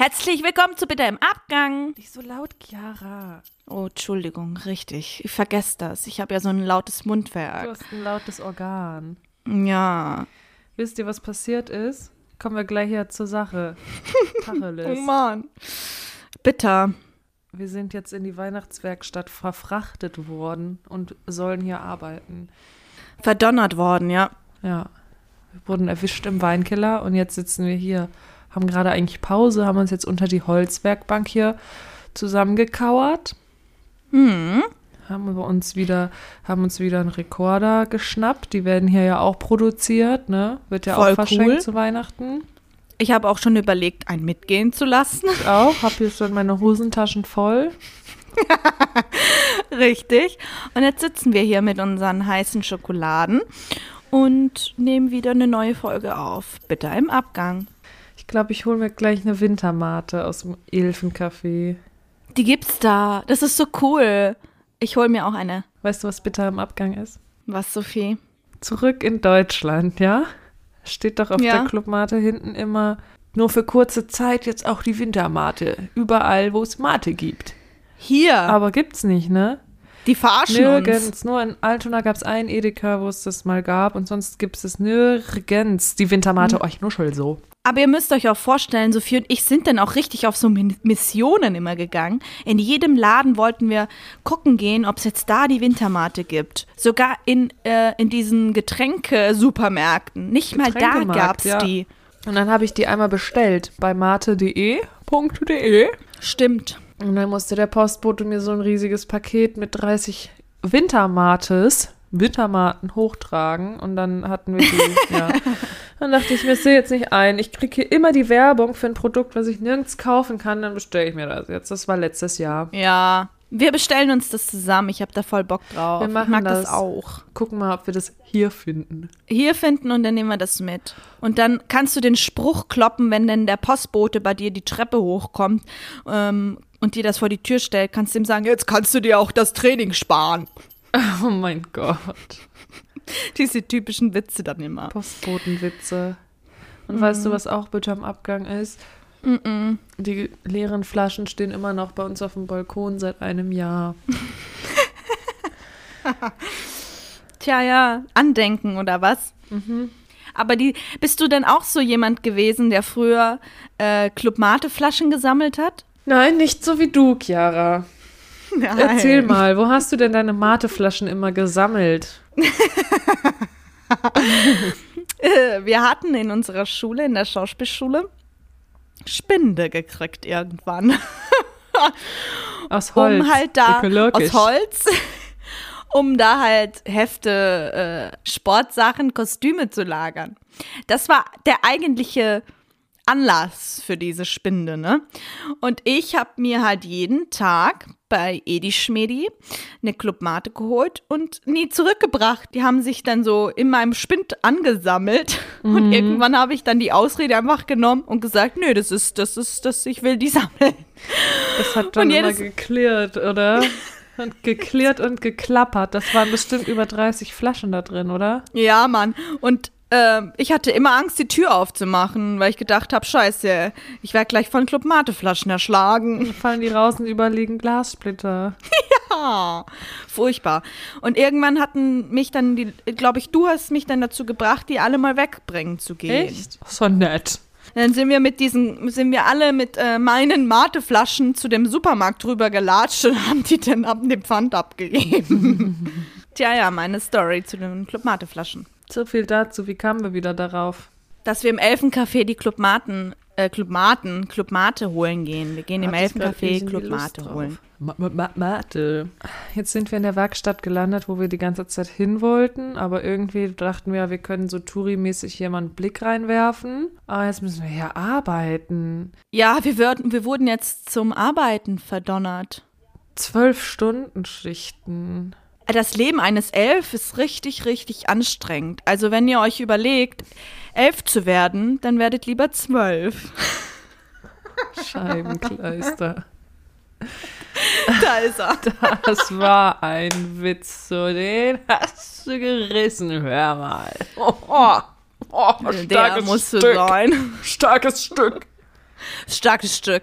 Herzlich willkommen zu Bitte im Abgang. Nicht so laut, Chiara. Oh, Entschuldigung, richtig. Ich vergesse das. Ich habe ja so ein lautes Mundwerk. Du hast ein lautes Organ. Ja. Wisst ihr, was passiert ist? Kommen wir gleich hier zur Sache. Tacheles. Oh Mann. Bitter. Wir sind jetzt in die Weihnachtswerkstatt verfrachtet worden und sollen hier arbeiten. Verdonnert worden, ja. Ja. Wir wurden erwischt im Weinkeller und jetzt sitzen wir hier. Haben gerade eigentlich Pause, haben uns jetzt unter die Holzwerkbank hier zusammengekauert. Hm. Haben wir uns wieder, haben uns wieder einen Rekorder geschnappt. Die werden hier ja auch produziert, ne? Wird ja Voll auch verschenkt cool. zu Weihnachten. Ich habe auch schon überlegt, einen mitgehen zu lassen. Ich auch. Hab hier schon meine Hosentaschen voll. Richtig. Und jetzt sitzen wir hier mit unseren heißen Schokoladen und nehmen wieder eine neue Folge auf. Bitte im Abgang. Ich glaube, ich hole mir gleich eine Wintermate aus dem Elfencafé. Die gibt's da. Das ist so cool. Ich hol mir auch eine. Weißt du, was bitter im Abgang ist? Was, Sophie? Zurück in Deutschland, ja? Steht doch auf Ja. der Clubmate hinten immer nur für kurze Zeit jetzt auch die Wintermate. Überall, wo es Mate gibt. Hier. Aber gibt's nicht, ne? die verarschen uns. Nirgends. Nur in Altona gab es einen Edeka, wo es das mal gab. Und sonst gibt es es nirgends. Die Wintermate, Hm. oh, ich nuschel so. Aber ihr müsst euch auch vorstellen, Sophie und ich sind dann auch richtig auf so Missionen immer gegangen. In jedem Laden wollten wir gucken gehen, ob es jetzt da die Wintermate gibt. Sogar in, äh, in diesen Getränke-Supermärkten. Nicht mal da Getränkemarkt, gab's ja. die. Und dann habe ich die einmal bestellt bei mate.de. .de. Stimmt. Und dann musste der Postbote mir so ein riesiges Paket mit 30 Wintermates, Wintermaten hochtragen. Und dann hatten wir die, ja. Dann dachte ich mir, das sehe jetzt nicht ein. Ich kriege hier immer die Werbung für ein Produkt, was ich nirgends kaufen kann. Dann bestelle ich mir das jetzt. Das war letztes Jahr. Ja. Wir bestellen uns das zusammen. Ich habe da voll Bock drauf. Wir machen ich mag das. das. auch. Gucken mal, ob wir das hier finden. Hier finden und dann nehmen wir das mit. Und dann kannst du den Spruch kloppen, wenn denn der Postbote bei dir die Treppe hochkommt ähm, und dir das vor die Tür stellt, kannst du ihm sagen, jetzt kannst du dir auch das Training sparen. Oh mein Gott. Diese typischen Witze dann immer. Postbotenwitze. Und weißt du, was auch bitte am Abgang ist? Die leeren Flaschen stehen immer noch bei uns auf dem Balkon seit einem Jahr. Tja, ja, Andenken oder was? Aber die, bist du denn auch so jemand gewesen, der früher äh, Club Mate Flaschen gesammelt hat? Nein, nicht so wie du, Chiara. Nein. Erzähl mal, wo hast du denn deine Mateflaschen immer gesammelt? Äh, Wir hatten in unserer Schule, in der Schauspielschule, Spinde gekriegt irgendwann. Aus Holz. um halt da Ökologisch. aus Holz, um da halt Hefte, äh, Sportsachen, Kostüme zu lagern. Das war der eigentliche Anlass für diese Spinde, ne? Und ich habe mir halt jeden Tag bei Edi Schmedi eine Clubmate geholt und nie zurückgebracht. Die haben sich dann so in meinem Spind angesammelt und irgendwann habe ich dann die Ausrede einfach genommen und gesagt, nö, das ist, das ist, das, ich will die sammeln. Das hat dann Und immer geklirrt, oder? Und geklirrt und geklappert. Das waren bestimmt über 30 Flaschen da drin, oder? Ja, Mann. Und ähm, ich hatte immer Angst, die Tür aufzumachen, weil ich gedacht habe, scheiße, ich werde gleich von Club Mate-Flaschen erschlagen. Fallen die raus und überliegen Glassplitter. Ah, furchtbar. Und irgendwann hatten mich dann die, glaube ich, du hast mich dann dazu gebracht, die alle mal wegbringen zu gehen. So nett. Dann sind wir mit diesen, sind wir alle mit äh, meinen Mateflaschen zu dem Supermarkt drüber gelatscht und haben die dann ab dem Pfand abgegeben. Tja, ja, meine Story zu den Club Mate-Flaschen. So viel dazu. Wie kamen wir wieder darauf? dass wir im Elfencafé die Clubmaten, äh, Clubmaten, Clubmate holen gehen. Wir gehen im ich grad Elfencafé Clubmate holen. Ma ma Mate. Jetzt sind wir in der Werkstatt gelandet, wo wir die ganze Zeit hin wollten, aber irgendwie dachten wir, wir können so Touri-mäßig hier mal einen Blick reinwerfen. Aber jetzt müssen wir hier arbeiten. Ja, wir, würden, wir wurden jetzt zum Arbeiten verdonnert. Zwölf Stunden Schichten. Das Leben eines Elf ist richtig, richtig anstrengend. Also wenn ihr euch überlegt, elf zu werden, dann werdet lieber zwölf. Scheibenkleister. Da ist er. Das war ein Witz, so den hast du gerissen, hör mal. Oh, oh, oh, Der musste Stück. sein. Starkes Stück. Starkes Stück.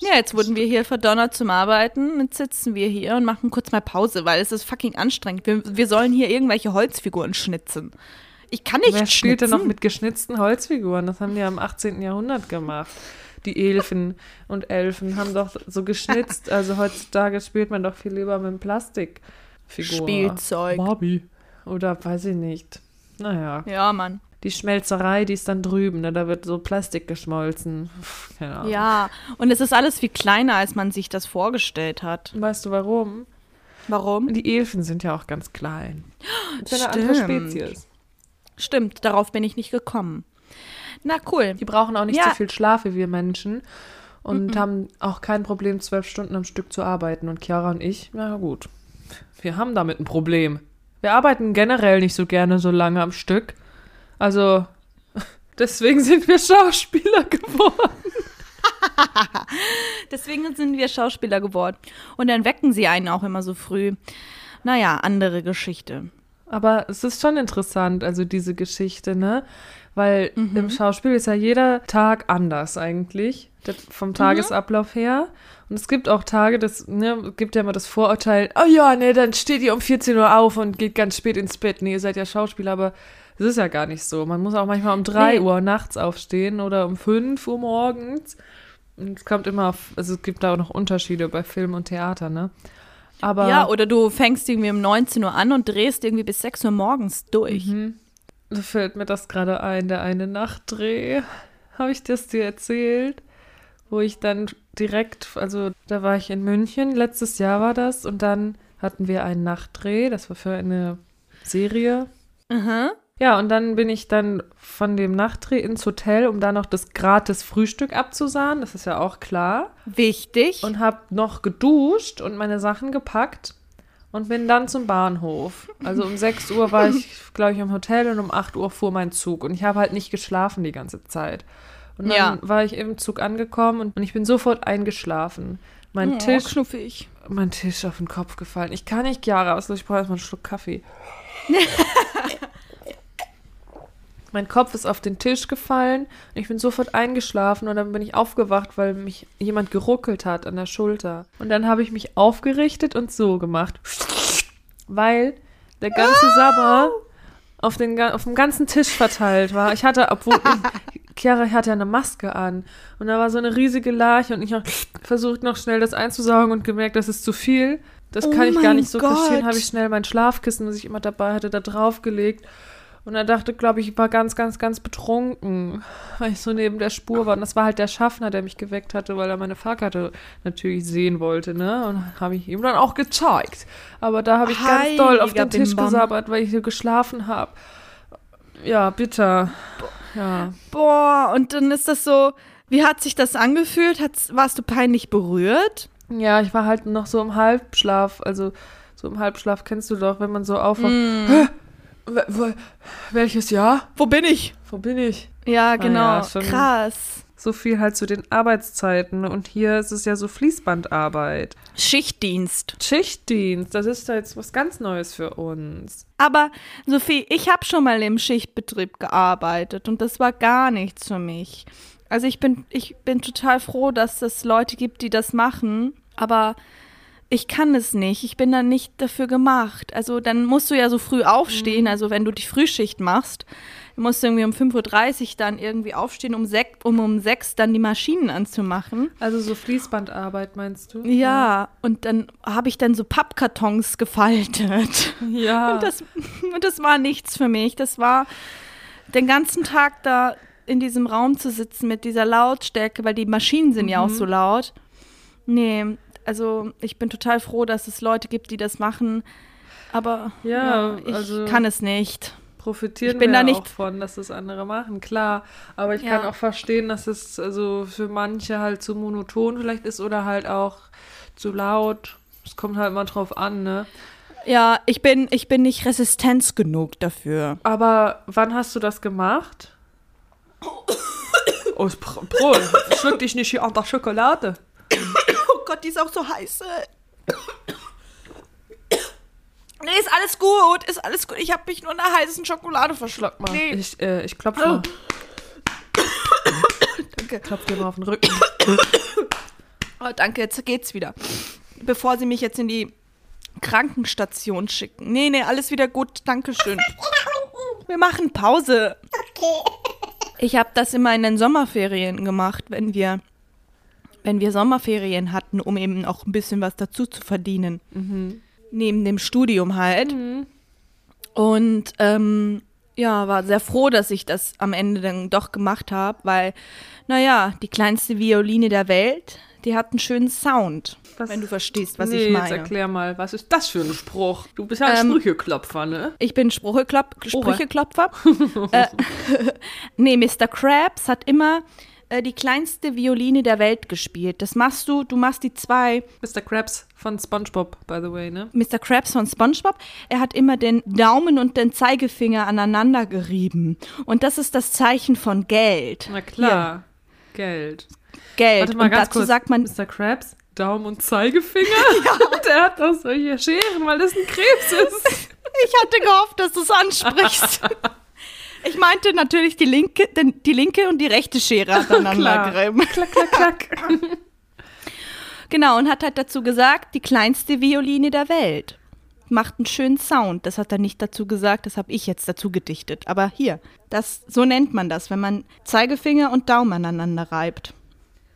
Ja, jetzt wurden wir hier verdonnert zum Arbeiten. Jetzt sitzen wir hier und machen kurz mal Pause, weil es ist fucking anstrengend. Wir, wir sollen hier irgendwelche Holzfiguren schnitzen. Ich kann nicht Wer spielt denn schnitzen. noch mit geschnitzten Holzfiguren? Das haben die ja im 18. Jahrhundert gemacht. Die Elfen und Elfen haben doch so geschnitzt. Also heutzutage spielt man doch viel lieber mit Plastikfiguren. Spielzeug. Barbie. Oder weiß ich nicht. Naja. Ja, Mann. Die Schmelzerei, die ist dann drüben, ne? da wird so Plastik geschmolzen. Keine Ahnung. Ja, und es ist alles viel kleiner, als man sich das vorgestellt hat. Weißt du warum? Warum? Die Elfen sind ja auch ganz klein. Das ist eine andere. Spezies. Stimmt, darauf bin ich nicht gekommen. Na cool. Die brauchen auch nicht Ja. so viel Schlaf wie wir Menschen und haben auch kein Problem, zwölf Stunden am Stück zu arbeiten. Und Chiara und ich, na gut, wir haben damit ein Problem. Wir arbeiten generell nicht so gerne so lange am Stück. Also, deswegen sind wir Schauspieler geworden. Deswegen sind wir Schauspieler geworden. Und dann wecken sie einen auch immer so früh. Naja, andere Geschichte. Aber es ist schon interessant, also diese Geschichte, ne? Weil im Schauspiel ist ja jeder Tag anders eigentlich, vom Tagesablauf her. Und es gibt auch Tage, das ne, gibt ja immer das Vorurteil, oh ja, ne, dann steht ihr um 14 Uhr auf und geht ganz spät ins Bett. Nee, ihr seid ja Schauspieler, aber es ist ja gar nicht so. Man muss auch manchmal um 3 Nee. Uhr nachts aufstehen oder um 5 Uhr morgens. Und es kommt immer auf, also es gibt da auch noch Unterschiede bei Film und Theater, ne? Aber Ja, oder du fängst irgendwie um 19 Uhr an und drehst irgendwie bis 6 Uhr morgens durch. Da fällt mir das gerade ein, der eine Nachtdreh. Habe ich das dir erzählt? Wo ich dann direkt, also da war ich in München, letztes Jahr war das, und dann hatten wir einen Nachtdreh, das war für eine Serie. Mhm. Ja, und dann bin ich dann von dem Nachtdreh ins Hotel, um da noch das gratis Frühstück abzusahen, das ist ja auch klar. Wichtig. Und habe noch geduscht und meine Sachen gepackt und bin dann zum Bahnhof. Also um 6 Uhr war ich, glaube ich, im Hotel und um 8 Uhr fuhr mein Zug. Und ich habe halt nicht geschlafen die ganze Zeit. Und dann Ja. war ich im Zug angekommen und, und ich bin sofort eingeschlafen. Mein oh, Tisch, knuffig. mein Tisch auf den Kopf gefallen. Ich kann nicht, Chiara, was ich brauche erstmal einen Schluck Kaffee. mein Kopf ist auf den Tisch gefallen und ich bin sofort eingeschlafen und dann bin ich aufgewacht, weil mich jemand geruckelt hat an der Schulter. Und dann habe ich mich aufgerichtet und so gemacht. Weil der ganze Sabber auf, den, auf dem ganzen Tisch verteilt war. Ich hatte, obwohl Chiara hatte ja eine Maske an und da war so eine riesige Larche und ich habe versucht noch schnell das einzusaugen und gemerkt, das ist zu viel. Das Oh kann ich gar nicht so Gott. kaschieren, habe ich schnell mein Schlafkissen, was ich immer dabei hatte, da draufgelegt. Und er dachte, glaube ich, ich war ganz, ganz, ganz betrunken, weil ich so neben der Spur war. Und das war halt der Schaffner, der mich geweckt hatte, weil er meine Fahrkarte natürlich sehen wollte, ne? Und habe ich ihm dann auch gezeigt. Aber da habe ich ganz doll auf Heiliger den Tisch Bimbam. gesabbert, weil ich hier geschlafen habe. Ja, bitter. Ja. Boah, und dann ist das so, wie hat sich das angefühlt? Hat's, warst du peinlich berührt? Ja, ich war halt noch so im Halbschlaf. Also, so im Halbschlaf kennst du doch, wenn man so aufwacht. Mm. Welches Jahr? Wo bin ich? Wo bin ich? Ja, genau. ja, schon- Krass. So viel halt zu den Arbeitszeiten. Und hier ist es ja so Fließbandarbeit. Schichtdienst. Schichtdienst, das ist da jetzt was ganz Neues für uns. Aber Sophie, ich habe schon mal im Schichtbetrieb gearbeitet und das war gar nichts für mich. Also ich bin, ich bin total froh, dass es Leute gibt, die das machen, aber ich kann es nicht. Ich bin da nicht dafür gemacht. Also dann musst du ja so früh aufstehen, also wenn du die Frühschicht machst, musst du irgendwie um 5.30 Uhr dann irgendwie aufstehen, um, sek um um 6 dann die Maschinen anzumachen. Also so Fließbandarbeit meinst du? Ja, und dann habe ich dann so Pappkartons gefaltet. Ja. Und das, und das war nichts für mich. Das war den ganzen Tag da in diesem Raum zu sitzen mit dieser Lautstärke, weil die Maschinen sind ja auch Mhm. so laut. Nee, also ich bin total froh, dass es Leute gibt, die das machen. Aber Ja, ich also- kann es nicht. profitieren Ich bin wir da ja nicht- auch von, dass das andere machen, klar. Aber ich Ja. kann auch verstehen, dass es also für manche halt zu monoton vielleicht ist oder halt auch zu laut. Es kommt halt mal drauf an, ne? Ja, ich bin, ich bin nicht Resistenz genug dafür. Aber wann hast du das gemacht? Oh, Pro, schluck dich nicht hier an der Schokolade. Oh Gott, die ist auch so heiß. Nee, ist alles gut, ist alles gut. Ich habe mich nur in der heißen Schokolade verschluckt. Mal. Nee. Ich, äh, ich klopfe mal. Danke. Klopf dir mal auf den Rücken. Oh, danke, jetzt geht's wieder. Bevor sie mich jetzt in die Krankenstation schicken. Nee, nee, alles wieder gut. Dankeschön. Wir machen Pause. Ich habe das immer in den Sommerferien gemacht, wenn wir, wenn wir Sommerferien hatten, um eben auch ein bisschen was dazu zu verdienen. Neben dem Studium halt. Und ähm, ja, war sehr froh, dass ich das am Ende dann doch gemacht habe, weil, naja, die kleinste Violine der Welt, die hat einen schönen Sound, Was- wenn du verstehst, was nee, ich jetzt meine. erklär mal, was ist das für ein Spruch? Du bist ja ein Ähm, Sprücheklopfer, ne? Ich bin Sprücheklop Sprücheklopfer. äh, nee, Mr. Krabs hat immer äh, die kleinste Violine der Welt gespielt. Das machst du, du machst die zwei. Mr. Krabs von SpongeBob, by the way, ne? Mr. Krabs von SpongeBob, er hat immer den Daumen und den Zeigefinger aneinander gerieben. Und das ist das Zeichen von Geld. Na klar. Geld. Geld. Warte mal und ganz dazu kurz. sagt man, Mr. Krabs, Daumen und Zeigefinger? Und er hat doch solche Scheren, weil das ein Krebs ist. ich hatte gehofft, dass du es ansprichst. Ich meinte natürlich die linke, den, die linke und die rechte Schere aneinander. Klack, klack, klack. Genau, und hat halt dazu gesagt, die kleinste Violine der Welt. Macht einen schönen Sound. Das hat er nicht dazu gesagt, das habe ich jetzt dazu gedichtet. Aber hier, das, so nennt man das, wenn man Zeigefinger und Daumen aneinander reibt.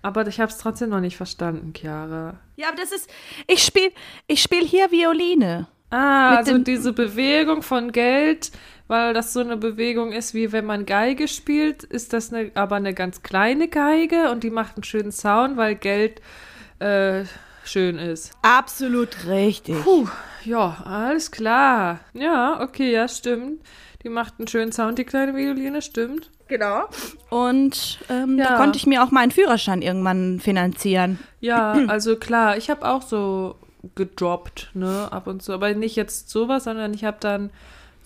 Aber ich hab's trotzdem noch nicht verstanden, Chiara. Ja, aber das ist, ich spiele ich spiel hier Violine. Ah, also diese Bewegung von Geld, weil das so eine Bewegung ist, wie wenn man Geige spielt, ist das eine, aber eine ganz kleine Geige und die macht einen schönen Sound, weil Geld äh, schön ist. Absolut richtig. Puh, ja, alles klar. Ja, okay, ja, stimmt. Die macht einen schönen Sound, die kleine Violine, stimmt. Genau. Und ähm, Ja. da konnte ich mir auch meinen Führerschein irgendwann finanzieren. Ja, also klar, ich habe auch so gedroppt, ne, ab und zu. Aber nicht jetzt sowas, sondern ich habe dann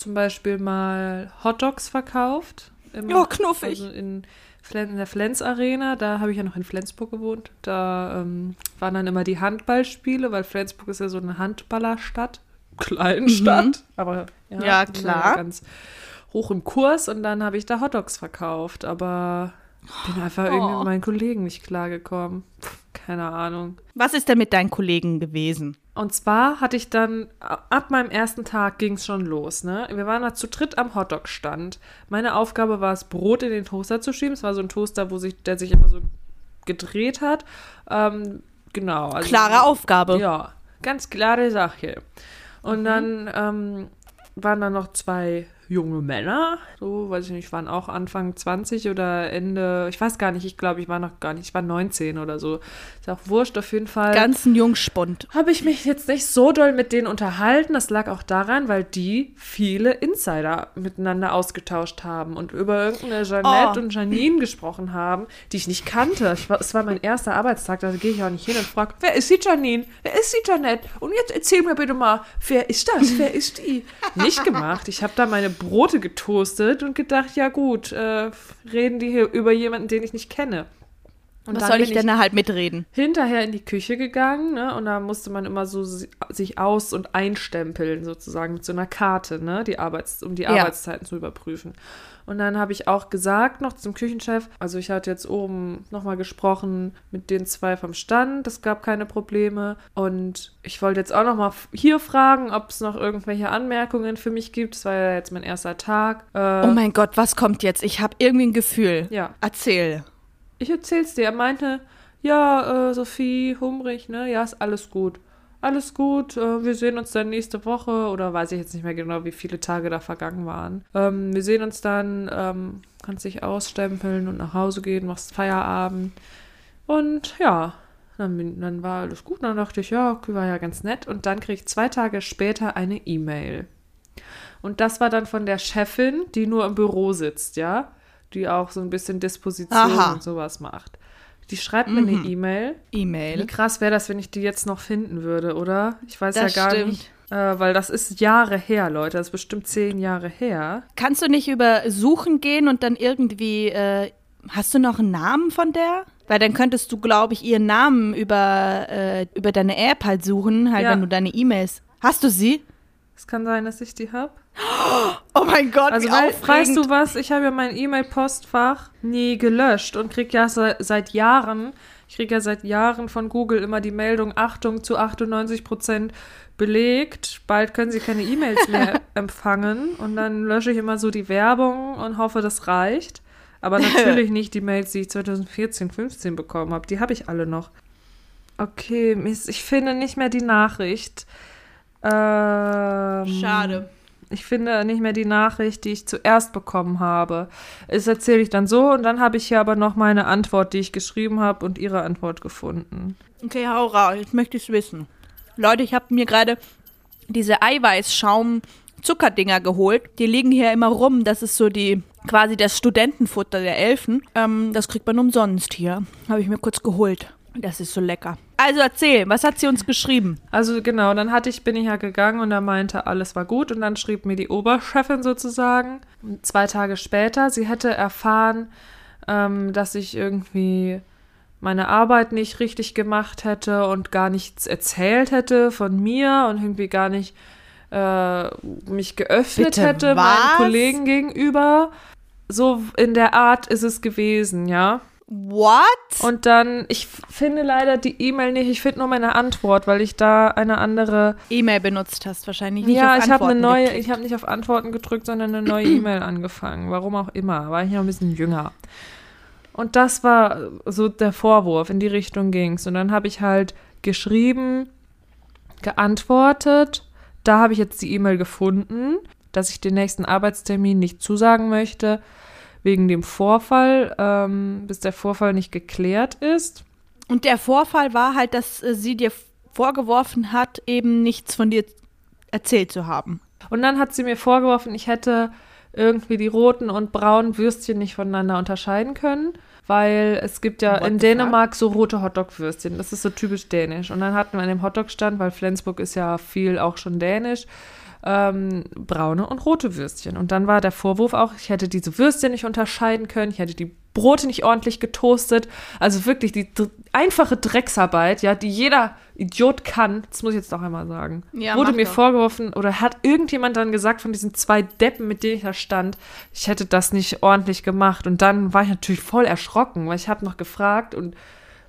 zum Beispiel mal Hotdogs verkauft. Im, Oh, knuffig. Also in, in der Flens Arena, da habe ich ja noch in Flensburg gewohnt. Da ähm, waren dann immer die Handballspiele, weil Flensburg ist ja so eine Handballerstadt. Kleinstadt, aber ja, Mhm. Ja, klar. ganz hoch im Kurs und dann habe ich da Hotdogs verkauft, aber bin einfach irgendwie Oh. mit meinen Kollegen nicht klargekommen. Keine Ahnung. Was ist denn mit deinen Kollegen gewesen? Und zwar hatte ich dann, ab meinem ersten Tag ging es schon los, ne? Wir waren da zu dritt am Hotdog-Stand. Meine Aufgabe war es, Brot in den Toaster zu schieben. Es war so ein Toaster, wo sich, der sich immer so gedreht hat. Ähm, genau. Also, Klare Aufgabe. Ja, ganz klare Sache. Und dann ähm, waren da noch zwei junge Männer, so, weiß ich nicht, waren auch Anfang 20 oder Ende, ich weiß gar nicht, ich glaube, ich war noch gar nicht, ich war 19 oder so. Ist auch wurscht, auf jeden Fall Ganzen Jungspund. habe ich mich jetzt nicht so doll mit denen unterhalten. Das lag auch daran, weil die viele Insider miteinander ausgetauscht haben und über irgendeine Jeanette Oh. und Janine gesprochen haben, die ich nicht kannte. Ich war, es war mein erster Arbeitstag, da gehe ich auch nicht hin und frage, wer ist die Janine? Wer ist die Jeanette? Und jetzt erzähl mir bitte mal, wer ist das? Wer ist die? Nicht gemacht. Ich habe da meine Brote getoastet und gedacht, ja gut, äh, reden die hier über jemanden, den ich nicht kenne. Und Was soll ich denn da halt mitreden? hinterher in die Küche gegangen, ne? Und da musste man immer so si- sich aus- und einstempeln, sozusagen, mit so einer Karte, ne? Die Arbeits um die Ja. Arbeitszeiten zu überprüfen. Und dann habe ich auch gesagt noch zum Küchenchef, also ich hatte jetzt oben nochmal gesprochen mit den zwei vom Stand, es gab keine Probleme. Und ich wollte jetzt auch nochmal hier fragen, ob es noch irgendwelche Anmerkungen für mich gibt. Es war ja jetzt mein erster Tag. Äh, Oh mein Gott, was kommt jetzt? Ich habe irgendwie ein Gefühl. Ja. Erzähl. Ich erzähl's dir. Er meinte, ja, äh, Sophie, hungrig, ne? Ja, ist alles gut. Alles gut, äh, wir sehen uns dann nächste Woche oder weiß ich jetzt nicht mehr genau, wie viele Tage da vergangen waren. Ähm, wir sehen uns dann, ähm, kannst dich ausstempeln und nach Hause gehen, machst Feierabend. Und ja, dann, dann war alles gut. Dann dachte ich, ja, okay, war ja ganz nett. Und dann krieg ich zwei Tage später eine E-Mail. Und das war dann von der Chefin, die nur im Büro sitzt, ja, die auch so ein bisschen Disposition Aha. und sowas macht. Die schreibt mir eine E-Mail. Wie E-Mail. krass wäre das, wenn ich die jetzt noch finden würde, oder? Ich weiß Das ja gar stimmt. nicht. Äh, weil das ist Jahre her, Leute. Das ist bestimmt zehn Jahre her. Kannst du nicht über Suchen gehen und dann irgendwie, äh, hast du noch einen Namen von der? Weil dann könntest du, glaube ich, ihren Namen über, äh, über deine App halt suchen, halt Ja. wenn du deine E-Mails. Hast du sie? Es kann sein, dass ich die habe. Oh mein Gott, Also, wie weil, weißt du was? Ich habe ja mein E-Mail-Postfach nie gelöscht und krieg ja se seit Jahren, ich krieg ja seit Jahren von Google immer die Meldung, Achtung, zu 98 Prozent belegt. Bald können Sie keine E-Mails mehr empfangen. Und dann lösche ich immer so die Werbung und hoffe, das reicht. Aber natürlich nicht die Mails, die ich 2014, 15 bekommen habe. Die habe ich alle noch. Okay, Mist, ich finde nicht mehr die Nachricht. Ähm, Schade. Ich finde nicht mehr die Nachricht, die ich zuerst bekommen habe. Das erzähle ich dann so und dann habe ich hier aber noch meine Antwort, die ich geschrieben habe und ihre Antwort gefunden. Okay, hau jetzt möchte ich es wissen. Leute, ich habe mir gerade diese Eiweißschaum-Zuckerdinger geholt. Die liegen hier immer rum. Das ist so die quasi das Studentenfutter der Elfen. Ähm, das kriegt man umsonst hier. Habe ich mir kurz geholt. Das ist so lecker. Also erzähl, was hat sie uns geschrieben? Also genau, dann hatte ich, bin ich ja gegangen und er meinte, alles war gut und dann schrieb mir die Oberchefin sozusagen zwei Tage später, sie hätte erfahren, ähm, dass ich irgendwie meine Arbeit nicht richtig gemacht hätte und gar nichts erzählt hätte von mir und irgendwie gar nicht äh, mich geöffnet Bitte hätte was? meinen Kollegen gegenüber. So in der Art ist es gewesen, ja. What? Und dann, ich finde leider die E-Mail nicht, ich finde nur meine Antwort, weil ich da eine andere. E-Mail benutzt hast wahrscheinlich nicht. ja, ich habe eine neue, geklickt. ich habe nicht auf Antworten gedrückt, sondern eine neue E-Mail angefangen. Warum auch immer, war ich noch ein bisschen jünger. Und das war so der Vorwurf, in die Richtung ging's. Und dann habe ich halt geschrieben, geantwortet. Da habe ich jetzt die E-Mail gefunden, dass ich den nächsten Arbeitstermin nicht zusagen möchte, wegen dem Vorfall, ähm, bis der Vorfall nicht geklärt ist. Und der Vorfall war halt, dass äh, sie dir vorgeworfen hat, eben nichts von dir erzählt zu haben. Und dann hat sie mir vorgeworfen, ich hätte irgendwie die roten und braunen Würstchen nicht voneinander unterscheiden können, weil es gibt ja What in Dänemark so rote Hotdog-Würstchen. Das ist so typisch dänisch. Und dann hatten wir an dem Hotdog-Stand, weil Flensburg ist ja viel auch schon dänisch, ähm, braune und rote Würstchen. Und dann war der Vorwurf auch, ich hätte diese Würstchen nicht unterscheiden können, ich hätte die Brote nicht ordentlich getoastet. Also wirklich die einfache Drecksarbeit, ja, die jeder Idiot kann, das muss ich jetzt noch einmal sagen, Ja, wurde mir doch. vorgeworfen oder hat irgendjemand dann gesagt von diesen zwei Deppen, mit denen ich da stand, ich hätte das nicht ordentlich gemacht. Und dann war ich natürlich voll erschrocken, weil ich habe noch gefragt und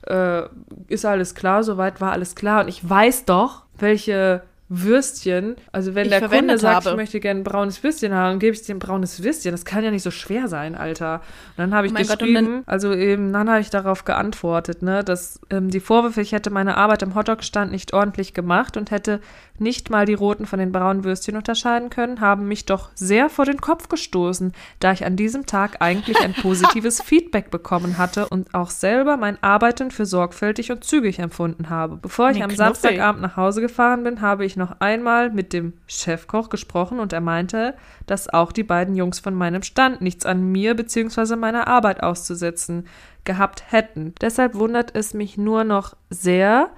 äh, ist alles klar, soweit war alles klar. Und ich weiß doch, welche Würstchen, also wenn Ich der Kunde sagt, habe. ich möchte gerne ein braunes Würstchen haben, gebe ich dir ein braunes Würstchen. Das kann ja nicht so schwer sein, Alter. Und dann habe ich Oh mein Gott, geschrieben, also eben, dann habe ich darauf geantwortet, ne, dass ähm, die Vorwürfe, ich hätte meine Arbeit im Hotdog-Stand nicht ordentlich gemacht und hätte nicht mal die roten von den braunen Würstchen unterscheiden können, haben mich doch sehr vor den Kopf gestoßen, da ich an diesem Tag eigentlich ein positives Feedback bekommen hatte und auch selber mein Arbeiten für sorgfältig und zügig empfunden habe. Bevor ich Nee, am knuffig. Samstagabend nach Hause gefahren bin, habe ich noch einmal mit dem Chefkoch gesprochen und er meinte, dass auch die beiden Jungs von meinem Stand nichts an mir bzw. meiner Arbeit auszusetzen gehabt hätten. Deshalb wundert es mich nur noch sehr,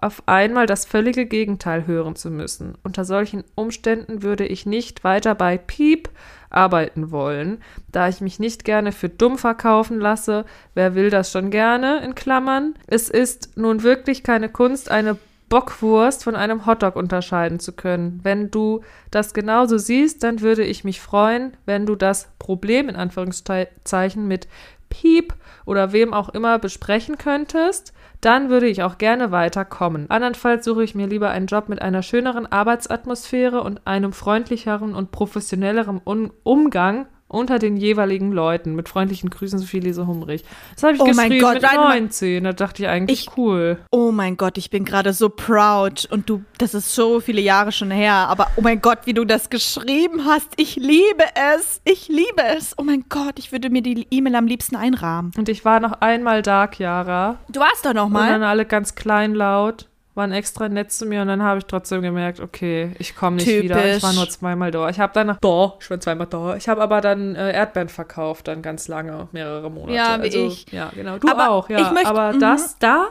auf einmal das völlige Gegenteil hören zu müssen. Unter solchen Umständen würde ich nicht weiter bei Piep arbeiten wollen, da ich mich nicht gerne für dumm verkaufen lasse. Wer will das schon gerne? In Klammern. Es ist nun wirklich keine Kunst, eine Bockwurst von einem Hotdog unterscheiden zu können. Wenn du das genauso siehst, dann würde ich mich freuen, wenn du das Problem in Anführungszeichen mit Piep oder wem auch immer besprechen könntest, dann würde ich auch gerne weiterkommen. Andernfalls suche ich mir lieber einen Job mit einer schöneren Arbeitsatmosphäre und einem freundlicheren und professionelleren Umgang unter den jeweiligen Leuten. Mit freundlichen Grüßen, Sophie Lise Humrich. Das habe ich Oh mein geschrieben Gott, mit warte mal. 19. Da dachte ich eigentlich, Ich- cool. Oh mein Gott, ich bin gerade so proud. Und du, das ist so viele Jahre schon her. Aber oh mein Gott, wie du das geschrieben hast. Ich liebe es. Ich liebe es. Oh mein Gott, ich würde mir die E-Mail am liebsten einrahmen. Und ich war noch einmal Dark, Yara. Du warst doch noch Und dann mal. alle ganz kleinlaut, waren extra nett zu mir und dann habe ich trotzdem gemerkt, okay, ich komme nicht Typisch. wieder. Ich war nur zweimal da. Ich habe dann nach da, ich war zweimal da. Ich habe aber dann äh, Erdbeeren verkauft, dann ganz lange, mehrere Monate. Ja, wie also, ich. Ja, genau. Du Aber auch, ja. ich möchte- aber mhm. das da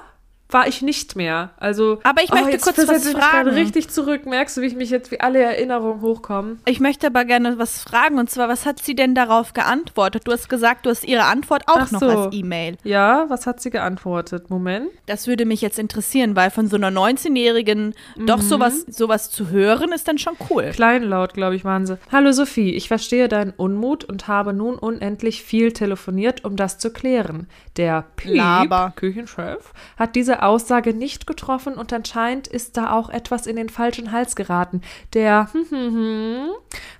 war ich nicht mehr. Also, Aber ich möchte jetzt kurz was fragen. richtig zurück. Merkst du, wie ich mich jetzt, wie alle Erinnerungen hochkommen? Ich möchte aber gerne was fragen und zwar, was hat sie denn darauf geantwortet? Du hast gesagt, du hast ihre Antwort auch Ach noch so. als E-Mail. Ja, was hat sie geantwortet? Moment. Das würde mich jetzt interessieren, weil von so einer 19-Jährigen doch sowas, sowas zu hören, ist dann schon cool. Kleinlaut, glaube ich, waren sie. Hallo Sophie, ich verstehe deinen Unmut und habe nun unendlich viel telefoniert, um das zu klären. Der Piep, Laber. Küchenchef, hat diese Aussage nicht getroffen und anscheinend ist da auch etwas in den falschen Hals geraten. Der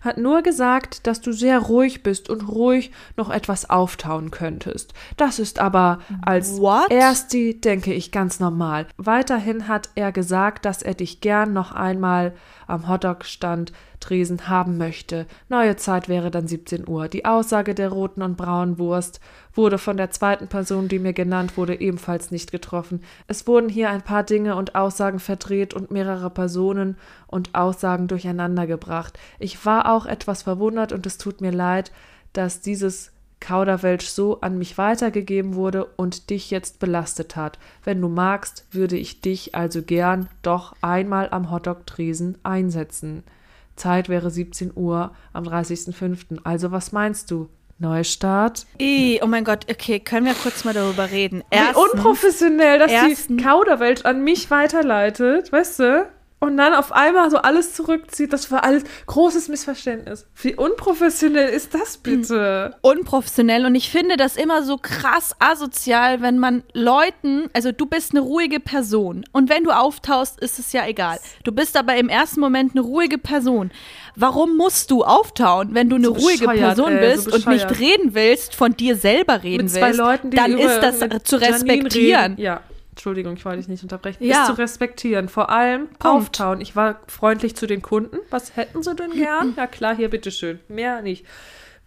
hat nur gesagt, dass du sehr ruhig bist und ruhig noch etwas auftauen könntest. Das ist aber als What? Ersti, denke ich, ganz normal. Weiterhin hat er gesagt, dass er dich gern noch einmal am Hotdog-Stand Tresen haben möchte. Neue Zeit wäre dann 17 Uhr. Die Aussage der roten und braunen Wurst wurde von der zweiten Person, die mir genannt wurde, ebenfalls nicht getroffen. Es wurden hier ein paar Dinge und Aussagen verdreht und mehrere Personen und Aussagen durcheinander gebracht. Ich war auch etwas verwundert und es tut mir leid, dass dieses Kauderwelsch so an mich weitergegeben wurde und dich jetzt belastet hat. Wenn du magst, würde ich dich also gern doch einmal am Hotdog-Tresen einsetzen. Zeit wäre 17 Uhr am 30.05. Also was meinst du? Neustart? Ih, oh mein Gott, okay, können wir kurz mal darüber reden. Wie Erstens, unprofessionell, dass die erstens- Kauderwelsch an mich weiterleitet, weißt du? Und dann auf einmal so alles zurückzieht. Das war alles großes Missverständnis. Wie unprofessionell ist das bitte? unprofessionell und ich finde das immer so krass asozial, wenn man Leuten, also du bist eine ruhige Person und wenn du auftauchst, ist es ja egal. Du bist aber im ersten Moment eine ruhige Person. Warum musst du auftauen, wenn du eine So ruhige Person ey, so bist und nicht reden willst, von dir selber reden willst? Leuten, dann ist das zu respektieren. Ja, Entschuldigung, ich wollte dich nicht unterbrechen. Ja. Ist zu respektieren. Vor allem auftauen. Ich war freundlich zu den Kunden. Was hätten sie denn gern? Ja klar, hier bitteschön. Mehr nicht.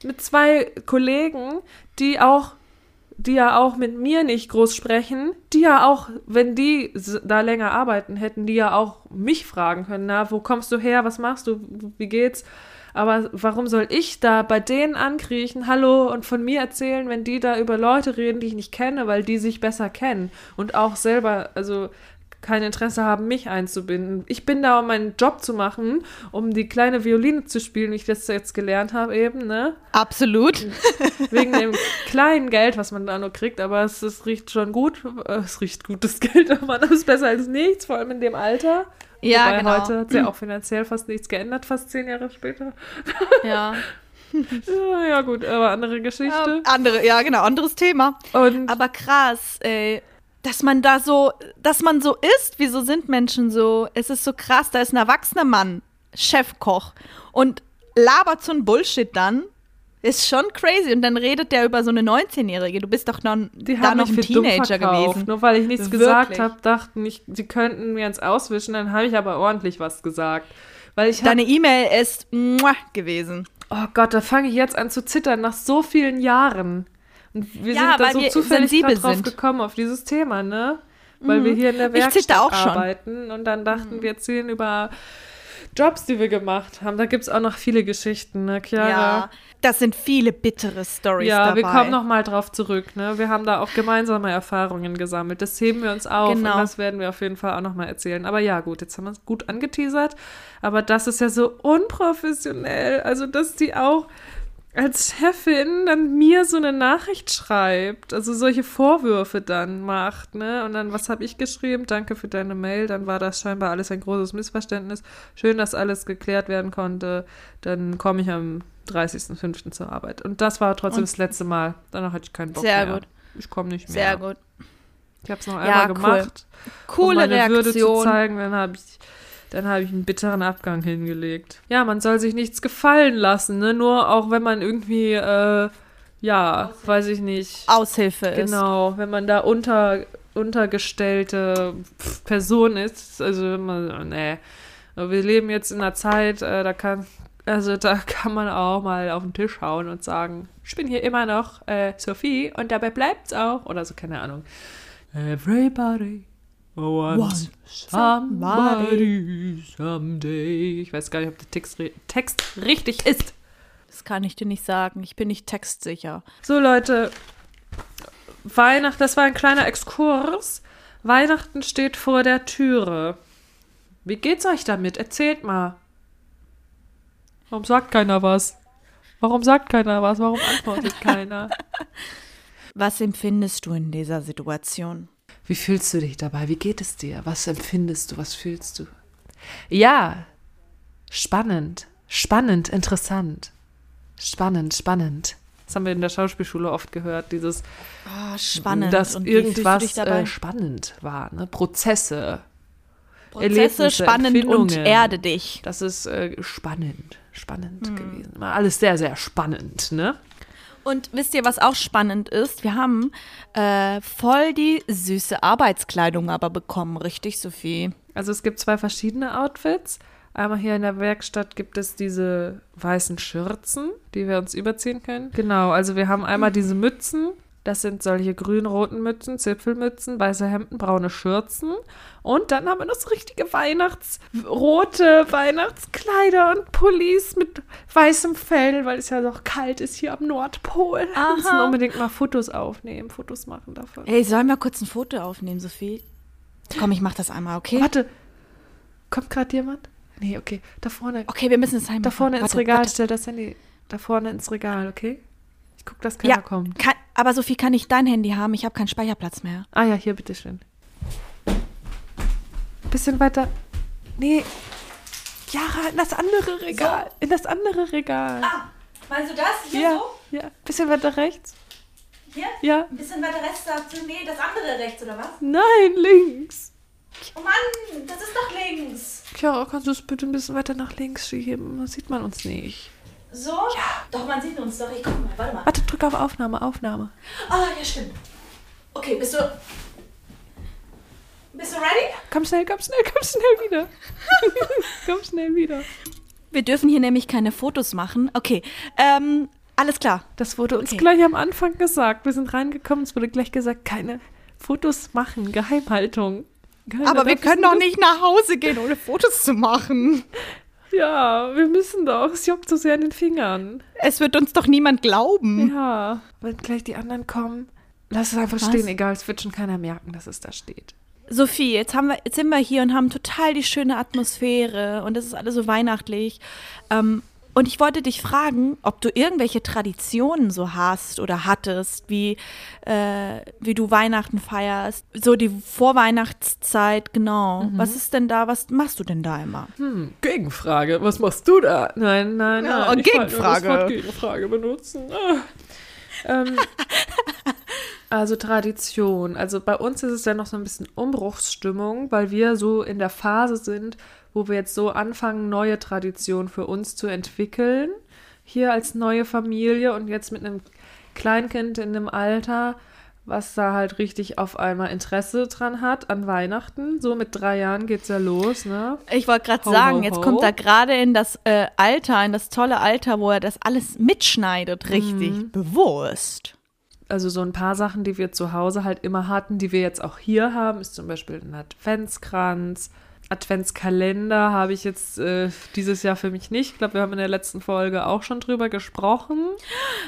Mit zwei Kollegen, die auch die ja auch mit mir nicht groß sprechen, die ja auch, wenn die da länger arbeiten, hätten die ja auch mich fragen können, na, wo kommst du her, was machst du, wie geht's? Aber warum soll ich da bei denen ankriechen, hallo, und von mir erzählen, wenn die da über Leute reden, die ich nicht kenne, weil die sich besser kennen und auch selber, also kein Interesse haben, mich einzubinden. Ich bin da, um meinen Job zu machen, um die kleine Violine zu spielen, wie ich das jetzt gelernt habe eben, ne? Absolut. Wegen dem kleinen Geld, was man da nur kriegt, aber es, es riecht schon gut. Äh, Es riecht gutes Geld, aber das ist besser als nichts, vor allem in dem Alter. Ja, Wobei genau. heute hat sich ja auch finanziell fast nichts geändert, fast zehn Jahre später. Ja. Ja, ja gut, aber andere Geschichte. Ähm, andere, ja, genau, anderes Thema. Und Aber krass, ey. Dass man da so, dass man so ist, wieso sind Menschen so? Es ist so krass, da ist ein erwachsener Mann, Chefkoch, und labert so ein Bullshit dann. Ist schon crazy. Und dann redet der über so eine 19-Jährige. Du bist doch noch, die da noch ein Teenager gewesen. Nur weil ich nichts Wirklich. gesagt habe, dachten ich, sie könnten mir ins Auswischen, dann habe ich aber ordentlich was gesagt. Weil ich Deine E-Mail ist gewesen. Oh Gott, da fange ich jetzt an zu zittern nach so vielen Jahren. Und wir Ja, sind da so zufällig drauf sind. gekommen auf dieses Thema, ne? Weil Mhm. wir hier in der Werkstatt auch schon. Mhm. arbeiten und dann dachten wir erzählen über Jobs, die wir gemacht haben. Da gibt es auch noch viele Geschichten, ne, Chiara? Ja, das sind viele bittere Stories Ja, dabei. wir kommen noch mal drauf zurück. Ne? Wir haben da auch gemeinsame Erfahrungen gesammelt. Das heben wir uns auf Genau. und das werden wir auf jeden Fall auch noch mal erzählen. Aber ja, gut, jetzt haben wir es gut angeteasert. Aber das ist ja so unprofessionell. Also, dass die auch als Chefin dann mir so eine Nachricht schreibt, also solche Vorwürfe dann macht, ne? Und dann, was habe ich geschrieben? Danke für deine Mail. Dann war das scheinbar alles ein großes Missverständnis. Schön, dass alles geklärt werden konnte. Dann komme ich am 30.05. zur Arbeit. Und das war trotzdem Und- das letzte Mal. Danach hatte ich keinen Bock Sehr mehr. gut. Ich komme nicht mehr. Sehr gut. Ich habe es noch Ja, einmal cool. gemacht, um Coole meine Würde zu Reaktion. zeigen. Dann habe ich, dann habe ich einen bitteren Abgang hingelegt. Ja, man soll sich nichts gefallen lassen, ne? Nur auch wenn man irgendwie, äh, ja, weiß ich nicht. Aushilfe ist. Genau, wenn man da unter, untergestellte Person ist, also immer, nee. Aber Wir leben jetzt in einer Zeit, äh, da kann, also da kann man auch mal auf den Tisch hauen und sagen, ich bin hier immer noch äh, Sophie und dabei bleibt's auch. Oder so, keine Ahnung. Everybody wants somebody someday. Ich weiß gar nicht, ob der Text, Text richtig ist. Das kann ich dir nicht sagen. Ich bin nicht textsicher. So, Leute, Weihnachten, das war ein kleiner Exkurs. Weihnachten steht vor der Türe. Wie geht's euch damit? Erzählt mal. Warum sagt keiner was? Warum sagt keiner was? Warum antwortet keiner? Was empfindest du in dieser Situation? Wie fühlst du dich dabei? Wie geht es dir? Was empfindest du? Was fühlst du? Ja, spannend, spannend, interessant. Spannend, spannend. Das haben wir in der Schauspielschule oft gehört, dieses, Oh, spannend. dass Und wie fühlst du irgendwas dich dabei? äh, spannend war. Ne? Prozesse, Prozesse Erlebnisse, spannend und erde dich. das ist äh, spannend, spannend Hm. gewesen. War alles sehr, sehr spannend, ne? Und wisst ihr, was auch spannend ist? Wir haben äh, voll die süße Arbeitskleidung aber bekommen, richtig, Sophie? Also es gibt zwei verschiedene Outfits. Einmal hier in der Werkstatt gibt es diese weißen Schürzen, die wir uns überziehen können. Genau, also wir haben einmal diese Mützen. Das sind solche grün-roten Mützen, Zipfelmützen, weiße Hemden, braune Schürzen. Und dann haben wir noch so richtige Weihnachtsrote Weihnachtskleider und Pullis mit weißem Fell, weil es ja noch kalt ist hier am Nordpol. Wir müssen Aha. unbedingt mal Fotos aufnehmen, Fotos machen davon. Hey, sollen wir kurz ein Foto aufnehmen, Sophie? Komm, ich mach das einmal, okay? Warte, kommt gerade jemand? Nee, okay, da vorne. Okay, wir müssen es heim. Da vorne ins warte, Regal, Warte. stell das Handy da vorne ins Regal, okay? Ich guck, dass keiner Ja, kommt. kann, aber Sophie, kann ich dein Handy haben? Ich habe keinen Speicherplatz mehr. Ah ja, hier, bitteschön. Bisschen weiter. Nee. Jara, in das andere Regal. In das andere Regal. Ah, meinst du das? ja, ja. Bisschen weiter rechts. Hier? Ja. Ein bisschen weiter rechts dazu. Nee, das andere rechts, oder was? Nein, links. Oh Mann, das ist doch links. Chiara, kannst du es bitte ein bisschen weiter nach links schieben? Da sieht man uns nicht. So? Ja. Doch, man sieht uns doch. Ich guck mal, warte mal. Warte, drück auf Aufnahme, Aufnahme. Ah, ja, stimmt. Okay, bist du. Bist du ready? Komm schnell, komm schnell, komm schnell wieder. komm schnell wieder. Wir dürfen hier nämlich keine Fotos machen. Okay, ähm, alles klar. Das wurde uns Okay. gleich am Anfang gesagt. Wir sind reingekommen, es wurde gleich gesagt, keine Fotos machen, Geheimhaltung. Keiner Aber wir können doch nicht nach Hause gehen, ohne Fotos zu machen. Ja, wir müssen doch. Es juckt so sehr in den Fingern. Es wird uns doch niemand glauben. Ja, wenn gleich die anderen kommen, lass es einfach Was? stehen, egal, es wird schon keiner merken, dass es da steht. Sophie, jetzt, haben wir, jetzt sind wir hier und haben total die schöne Atmosphäre und es ist alles so weihnachtlich. Ähm, und ich wollte dich fragen, ob du irgendwelche Traditionen so hast oder hattest, wie, äh, wie du Weihnachten feierst. So die Vorweihnachtszeit, genau. Was ist denn da, was machst du denn da immer? Hm, Gegenfrage, was machst du da? Nein, nein, Ja, nein. ich wollte nur Gegenfrage. Wort Gegenfrage benutzen. Ah. Ähm, also Tradition. Also bei uns ist es ja noch so ein bisschen Umbruchsstimmung, weil wir so in der Phase sind, wo wir jetzt so anfangen, neue Traditionen für uns zu entwickeln. Hier als neue Familie und jetzt mit einem Kleinkind in einem Alter, was da halt richtig auf einmal Interesse dran hat an Weihnachten. So mit drei Jahren geht's ja los, ne? Ich wollte gerade sagen, ho, jetzt ho. kommt er gerade in das äh, Alter, in das tolle Alter, wo er das alles mitschneidet, richtig bewusst. Also so ein paar Sachen, die wir zu Hause halt immer hatten, die wir jetzt auch hier haben, ist zum Beispiel ein Adventskranz. Adventskalender habe ich jetzt äh, dieses Jahr für mich nicht. Ich glaube, wir haben in der letzten Folge auch schon drüber gesprochen.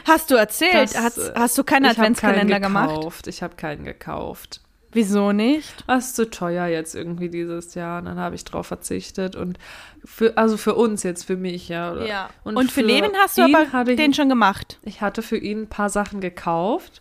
Hast du erzählt? Das, hast, äh, hast du keinen Adventskalender keinen gemacht? gekauft. Ich habe keinen gekauft. Wieso nicht? Das ist zu teuer jetzt irgendwie dieses Jahr. Und dann habe ich drauf verzichtet. Und für, also für uns jetzt, für mich, ja. Oder? Und, für, Leben hast du aber hatte ich- den schon gemacht. Ich hatte für ihn ein paar Sachen gekauft.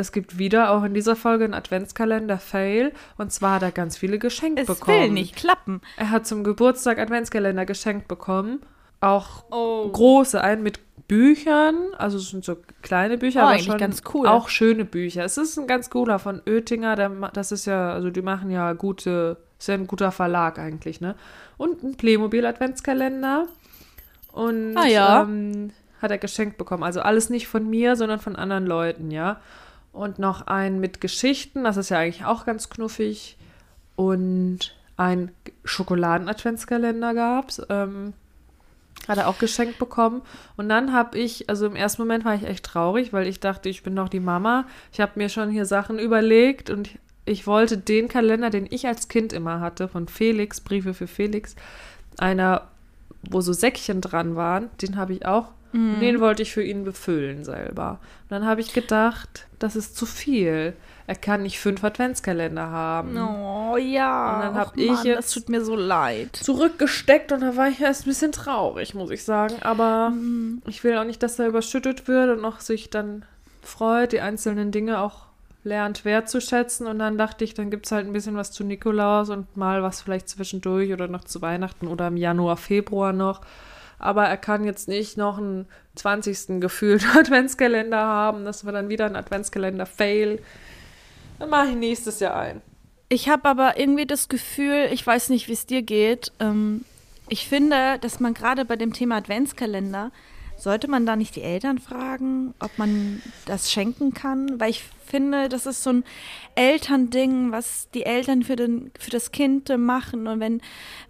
Es gibt wieder auch in dieser Folge einen Adventskalender Fail. Und zwar hat er ganz viele geschenkt Es bekommen. will nicht klappen. Er hat zum Geburtstag Adventskalender geschenkt bekommen. Auch Oh. große, einen mit Büchern. Also es sind so kleine Bücher, Oh, aber eigentlich schon ganz cool. auch schöne Bücher. Es ist ein ganz cooler von Oettinger. Der, das ist ja, also die machen ja gute, ist ja ein guter Verlag eigentlich, ne? Und ein Playmobil Adventskalender. Und Ah, ja. ähm, hat er geschenkt bekommen. Also alles nicht von mir, sondern von anderen Leuten, ja. Und noch einen mit Geschichten, das ist ja eigentlich auch ganz knuffig. Und ein Schokoladen-Adventskalender gab's. Ähm, hat er auch geschenkt bekommen. Und dann habe ich, also im ersten Moment war ich echt traurig, weil ich dachte, ich bin doch die Mama. Ich habe mir schon hier Sachen überlegt und ich wollte den Kalender, den ich als Kind immer hatte, von Felix, Briefe für Felix, einer, wo so Säckchen dran waren, den habe ich auch Und den wollte ich für ihn befüllen selber. Und dann habe ich gedacht, das ist zu viel. Er kann nicht fünf Adventskalender haben. Oh ja. Und dann hab Och, ich jetzt- Das tut mir so leid. Zurückgesteckt und da war ich erst ein bisschen traurig, muss ich sagen. Aber ich will auch nicht, dass er überschüttet wird und noch sich dann freut, die einzelnen Dinge auch lernt wertzuschätzen. Und dann dachte ich, dann gibt es halt ein bisschen was zu Nikolaus und mal was vielleicht zwischendurch oder noch zu Weihnachten oder im Januar, Februar noch. Aber er kann jetzt nicht noch einen 20. gefühlt Adventskalender haben. Das war dann wieder ein Adventskalender-Fail. Dann mache ich nächstes Jahr ein. Ich habe aber irgendwie das Gefühl, ich weiß nicht, wie es dir geht. Ähm, ich finde, dass man gerade bei dem Thema Adventskalender, sollte man da nicht die Eltern fragen, ob man das schenken kann? Weil ich finde, das ist so ein Elternding, was die Eltern für, den, für das Kind äh, machen. Und wenn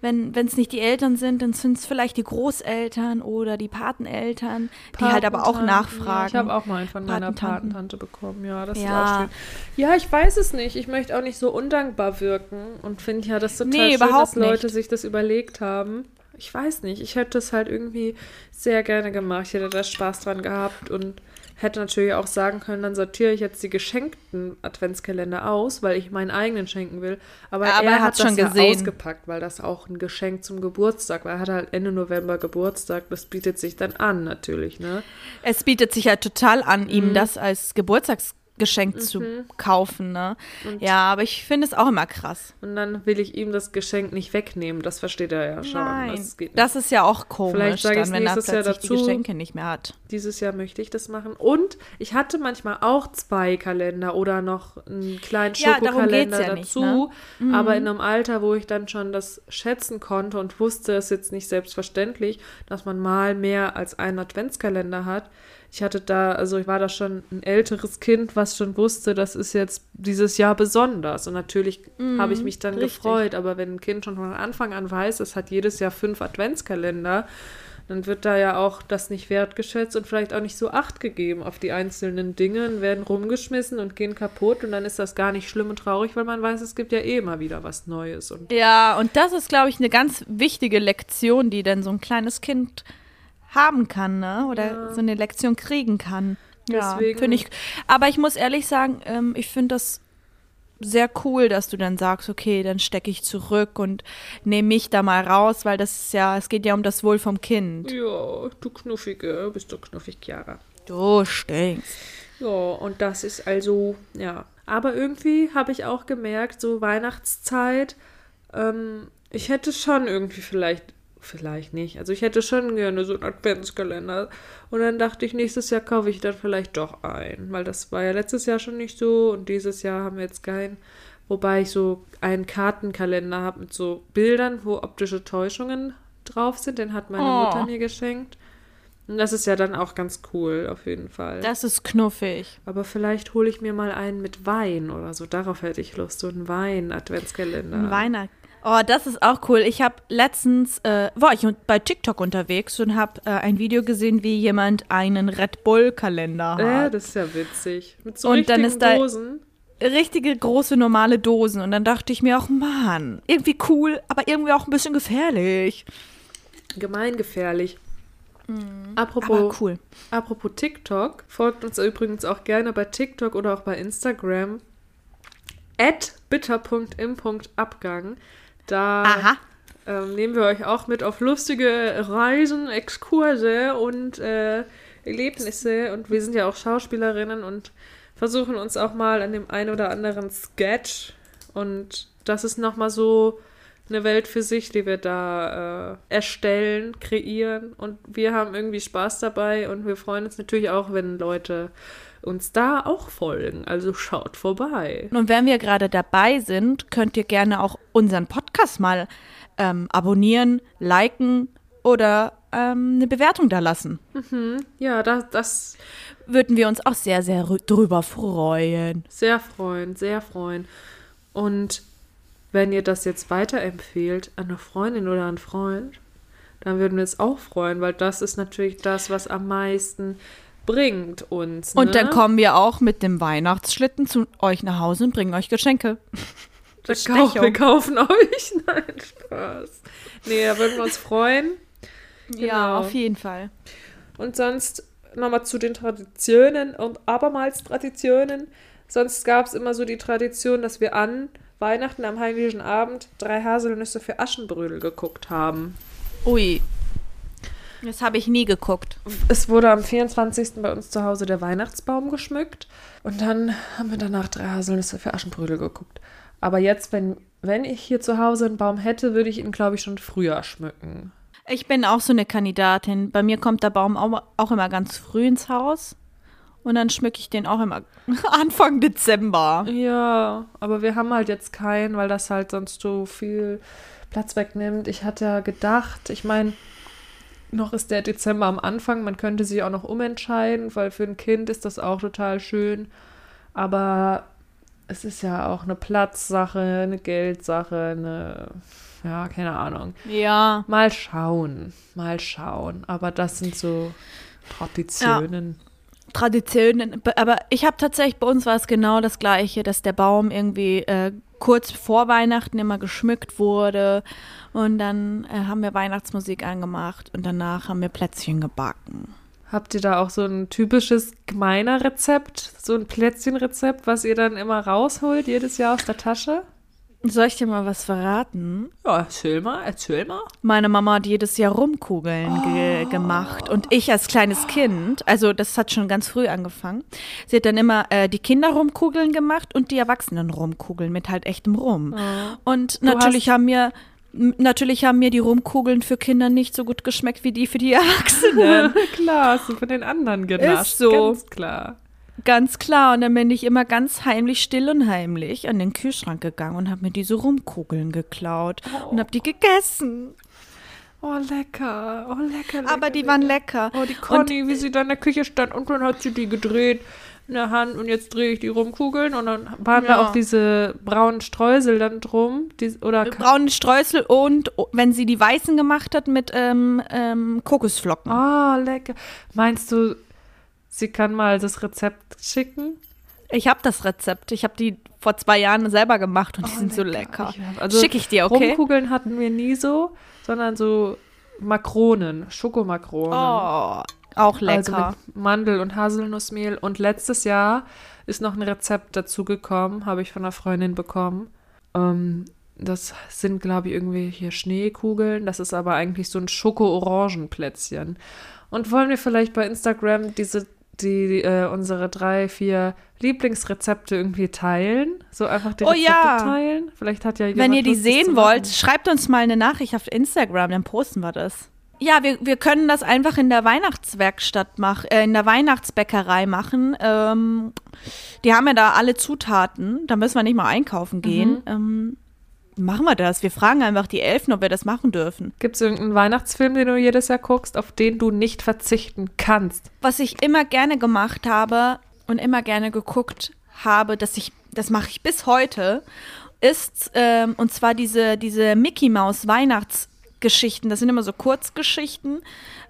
wenn wenn, es nicht die Eltern sind, dann sind es vielleicht die Großeltern oder die Pateneltern, die halt aber auch nachfragen. Ja, ich habe auch mal einen von meiner. Patentante bekommen. Ja, das Ja. ist auch schön. Ja, ich weiß es nicht. Ich möchte auch nicht so undankbar wirken und finde ja das total Nee, schön, dass Leute nicht. sich das überlegt haben. Ich weiß nicht. Ich hätte es halt irgendwie sehr gerne gemacht. Ich hätte da Spaß dran gehabt und hätte natürlich auch sagen können, dann sortiere ich jetzt die geschenkten Adventskalender aus, weil ich meinen eigenen schenken will. Aber, Aber er er hat hat's das schon ja gesehen. ausgepackt, weil das auch ein Geschenk zum Geburtstag war. Er hat halt Ende November Geburtstag. Das bietet sich dann an, natürlich, ne? Es bietet sich ja total an, Mhm. ihm das als Geburtstagsgeschenk zu kaufen, ne? Ja, aber ich finde es auch immer krass. Und dann will ich ihm das Geschenk nicht wegnehmen. Das versteht er ja schon. Nein, Das nicht. das ist ja auch komisch, Vielleicht sage dann, wenn er nächstes Jahr plötzlich die dazu. Geschenke nicht mehr hat. Dieses Jahr möchte ich das machen. Und ich hatte manchmal auch zwei Kalender oder noch einen kleinen Ja, Schokokalender ja nicht, dazu. ne? Aber in einem Alter, wo ich dann schon das schätzen konnte und wusste, es ist jetzt nicht selbstverständlich, dass man mal mehr als einen Adventskalender hat. Ich hatte da, also ich war da schon ein älteres Kind, was schon wusste, das ist jetzt dieses Jahr besonders. Und natürlich habe ich mich dann richtig. gefreut. Aber wenn ein Kind schon von Anfang an weiß, es hat jedes Jahr fünf Adventskalender, dann wird da ja auch das nicht wertgeschätzt und vielleicht auch nicht so Acht gegeben auf die einzelnen Dinge und werden rumgeschmissen und gehen kaputt und dann ist das gar nicht schlimm und traurig, weil man weiß, es gibt ja eh immer wieder was Neues. Und Ja, und das ist, glaube ich, eine ganz wichtige Lektion, die dann so ein kleines Kind haben kann, ne? Oder Ja. so eine Lektion kriegen kann. Ja, Deswegen- finde ich. Aber ich muss ehrlich sagen, ähm, ich finde das sehr cool, dass du dann sagst, okay, dann stecke ich zurück und nehme mich da mal raus, weil das ist ja, es geht ja um das Wohl vom Kind. ja, du Knuffige, bist du knuffig, Chiara. Du stinkst. Ja, und das ist also, ja. Aber irgendwie habe ich auch gemerkt, so Weihnachtszeit, ähm, ich hätte schon irgendwie vielleicht, vielleicht nicht, also ich hätte schon gerne so einen Adventskalender. Und dann dachte ich, nächstes Jahr kaufe ich dann vielleicht doch ein, weil das war ja letztes Jahr schon nicht so und dieses Jahr haben wir jetzt keinen. Wobei ich so einen Kartenkalender habe mit so Bildern, wo optische Täuschungen drauf sind. Den hat meine Oh. Mutter mir geschenkt. Und das ist ja dann auch ganz cool, auf jeden Fall. Das ist knuffig. Aber vielleicht hole ich mir mal einen mit Wein oder so. Darauf hätte ich Lust. So einen Wein-Adventskalender. Ein Weihnachten. Oh, das ist auch cool. Ich habe letztens, äh, war ich bei TikTok unterwegs und habe äh, ein Video gesehen, wie jemand einen Red Bull-Kalender hat. Äh, das ist ja witzig. Mit so Und richtigen dann ist da- Dosen. richtige große normale Dosen. Und dann dachte ich mir auch, Mann, irgendwie cool, aber irgendwie auch ein bisschen gefährlich. Gemeingefährlich. Apropos, Mhm. Aber cool. apropos TikTok, folgt uns übrigens auch gerne bei TikTok oder auch bei Instagram. At bitter.im.abgang. Da ähm, nehmen wir euch auch mit auf lustige Reisen, Exkurse und äh, Erlebnisse. Und wir sind ja auch Schauspielerinnen und versuchen uns auch mal an dem einen oder anderen Sketch. Und das ist nochmal so eine Welt für sich, die wir da äh, erstellen, kreieren. Und wir haben irgendwie Spaß dabei und wir freuen uns natürlich auch, wenn Leute uns da auch folgen. Also schaut vorbei. Und wenn wir gerade dabei sind, könnt ihr gerne auch unseren Podcast mal ähm, abonnieren, liken oder ähm, eine Bewertung da lassen. Ja, das, das Würden wir uns auch sehr, sehr rü- drüber freuen. Sehr freuen, sehr freuen. Und wenn ihr das jetzt weiterempfehlt an eine Freundin oder einen Freund, dann würden wir es auch freuen, weil das ist natürlich das, was am meisten bringt uns. Ne? Und dann kommen wir auch mit dem Weihnachtsschlitten zu euch nach Hause und bringen euch Geschenke. wir, Bestechung. wir kaufen euch. Nein, Spaß. Nee, da würden wir uns freuen. Ja, Genau. auf jeden Fall. Und sonst nochmal zu den Traditionen und abermals Traditionen. Sonst gab es immer so die Tradition, dass wir an Weihnachten am Heiligen Abend drei Haselnüsse für Aschenbrödel geguckt haben. Ui. Das habe ich nie geguckt. Es wurde am 24. bei uns zu Hause der Weihnachtsbaum geschmückt und dann haben wir danach drei Haselnüsse für Aschenbrödel geguckt. Aber jetzt, wenn, wenn ich hier zu Hause einen Baum hätte, würde ich ihn, glaube ich, schon früher schmücken. Ich bin auch so eine Kandidatin. Bei mir kommt der Baum auch, auch immer ganz früh ins Haus. Und dann schmücke ich den auch immer Anfang Dezember. Ja, aber wir haben halt jetzt keinen, weil das halt sonst so viel Platz wegnimmt. Ich hatte ja gedacht, ich meine, noch ist der Dezember am Anfang, man könnte sich auch noch umentscheiden, weil für ein Kind ist das auch total schön. Aber es ist ja auch eine Platzsache, eine Geldsache, eine, ja, keine Ahnung. Ja. Mal schauen, mal schauen. Aber das sind so Traditionen. Ja. Traditionen, aber ich habe tatsächlich, bei uns war es genau das Gleiche, dass der Baum irgendwie äh, kurz vor Weihnachten immer geschmückt wurde und dann äh, haben wir Weihnachtsmusik angemacht und danach haben wir Plätzchen gebacken. Habt ihr da auch so ein typisches gemeiner Rezept, so ein Plätzchenrezept, was ihr dann immer rausholt, jedes Jahr aus der Tasche? Soll ich dir mal was verraten? Ja, erzähl mal, erzähl mal. Meine Mama hat jedes Jahr Rumkugeln ge gemacht. Und ich als kleines Kind, also das hat schon ganz früh angefangen, sie hat dann immer äh, die Kinder Rumkugeln gemacht und die Erwachsenen Rumkugeln mit halt echtem Rum. Oh. Und natürlich haben mir Natürlich haben mir die Rumkugeln für Kinder nicht so gut geschmeckt wie die für die Erwachsenen. klar, hast du von den anderen genascht. Ist so. Ganz klar. Ganz klar. Und dann bin ich immer ganz heimlich, still und heimlich an den Kühlschrank gegangen und habe mir diese Rumkugeln geklaut oh. und habe die gegessen. Oh, lecker. Oh, lecker, lecker Aber die lecker. waren lecker. Oh, die Conny, und, wie sie da in der Küche stand und dann hat sie die gedreht in der Hand und jetzt drehe ich die Rumkugeln und dann waren ja. da auch diese braunen Streusel dann drum. Die, oder braunen Streusel und wenn sie die weißen gemacht hat mit ähm, ähm, Kokosflocken. Oh, lecker. Meinst du, sie kann mal das Rezept schicken? Ich habe das Rezept. Ich habe die vor zwei Jahren selber gemacht und die oh, sind lecker. so lecker. Also Schicke ich dir, okay? Rumkugeln hatten wir nie so, sondern so Makronen, Schokomakronen. Oh, auch lecker. Also mit Mandel- und Haselnussmehl. Und letztes Jahr ist noch ein Rezept dazugekommen, habe ich von einer Freundin bekommen. Ähm, das sind, glaube ich, irgendwie hier Schneekugeln. Das ist aber eigentlich so ein Schoko-Orangenplätzchen. Und wollen wir vielleicht bei Instagram diese, die, äh, unsere drei, vier Lieblingsrezepte irgendwie teilen? So einfach die oh, Rezepte ja. teilen? Vielleicht hat ja jemand Wenn ihr die Lust, sehen wollt, schreibt uns mal eine Nachricht auf Instagram, dann posten wir das. Ja, wir, wir können das einfach in der Weihnachtswerkstatt machen, äh, in der Weihnachtsbäckerei machen. Ähm, die haben ja da alle Zutaten. Da müssen wir nicht mal einkaufen gehen. Mhm. Ähm, machen wir das. Wir fragen einfach die Elfen, ob wir das machen dürfen. Gibt es irgendeinen Weihnachtsfilm, den du jedes Jahr guckst, auf den du nicht verzichten kannst? Was ich immer gerne gemacht habe und immer gerne geguckt habe, dass ich, das mache ich bis heute, ist, ähm, und zwar diese, diese Mickey Maus Weihnachts- Geschichten. Das sind immer so Kurzgeschichten.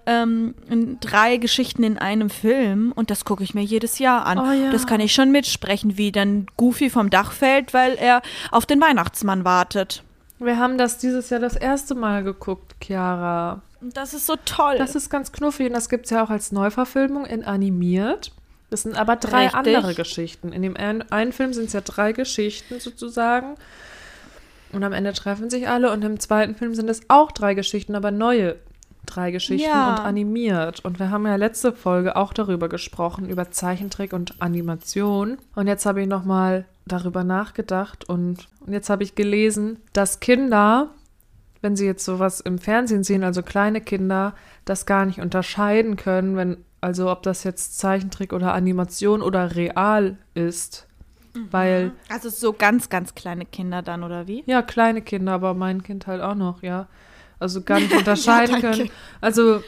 Ähm, drei Geschichten in einem Film und das gucke ich mir jedes Jahr an. Oh, ja. Das kann ich schon mitsprechen, wie dann Goofy vom Dach fällt, weil er auf den Weihnachtsmann wartet. Wir haben das dieses Jahr das erste Mal geguckt, Chiara. Das ist so toll. Das ist ganz knuffig und das gibt es ja auch als Neuverfilmung in animiert. Das sind aber drei Richtig. andere Geschichten. In dem einen Film sind es ja drei Geschichten sozusagen. Und am Ende treffen sich alle und im zweiten Film sind es auch drei Geschichten, aber neue drei Geschichten ja. und animiert. Und wir haben ja letzte Folge auch darüber gesprochen, über Zeichentrick und Animation. Und jetzt habe ich nochmal darüber nachgedacht und, und jetzt habe ich gelesen, dass Kinder, wenn sie jetzt sowas im Fernsehen sehen, also kleine Kinder, das gar nicht unterscheiden können, wenn, also ob das jetzt Zeichentrick oder Animation oder real ist. Mhm. Weil. Also so ganz, ganz kleine Kinder dann, oder wie? Ja, kleine Kinder, aber mein Kind halt auch noch, ja. Also gar nicht unterscheiden ja, können. Also,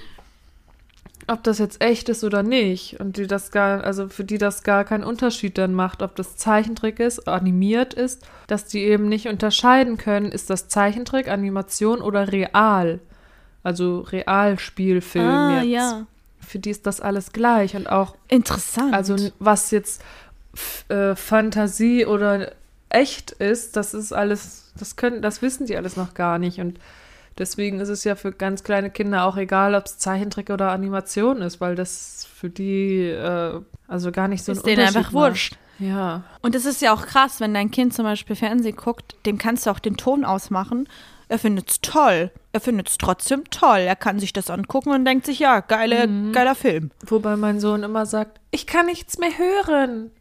ob das jetzt echt ist oder nicht. Und die das gar, also für die das gar keinen Unterschied dann macht, ob das Zeichentrick ist, animiert ist, dass die eben nicht unterscheiden können, ist das Zeichentrick, Animation oder real. Also Realspielfilm ah, jetzt. Ja. Für die ist das alles gleich und auch. Interessant. Also was jetzt äh, Fantasie oder echt ist, das ist alles, das können, das wissen die alles noch gar nicht. Und Deswegen ist es ja für ganz kleine Kinder auch egal, ob es Zeichentrick oder Animation ist, weil das für die äh, also gar nicht so ein Ist denen Unterschied einfach macht. wurscht. Ja. Und es ist ja auch krass, wenn dein Kind zum Beispiel Fernsehen guckt, dem kannst du auch den Ton ausmachen. Er findet es toll. Er findet es trotzdem toll. Er kann sich das angucken und denkt sich, ja, geile, Mhm. geiler Film. Wobei mein Sohn immer sagt, ich kann nichts mehr hören.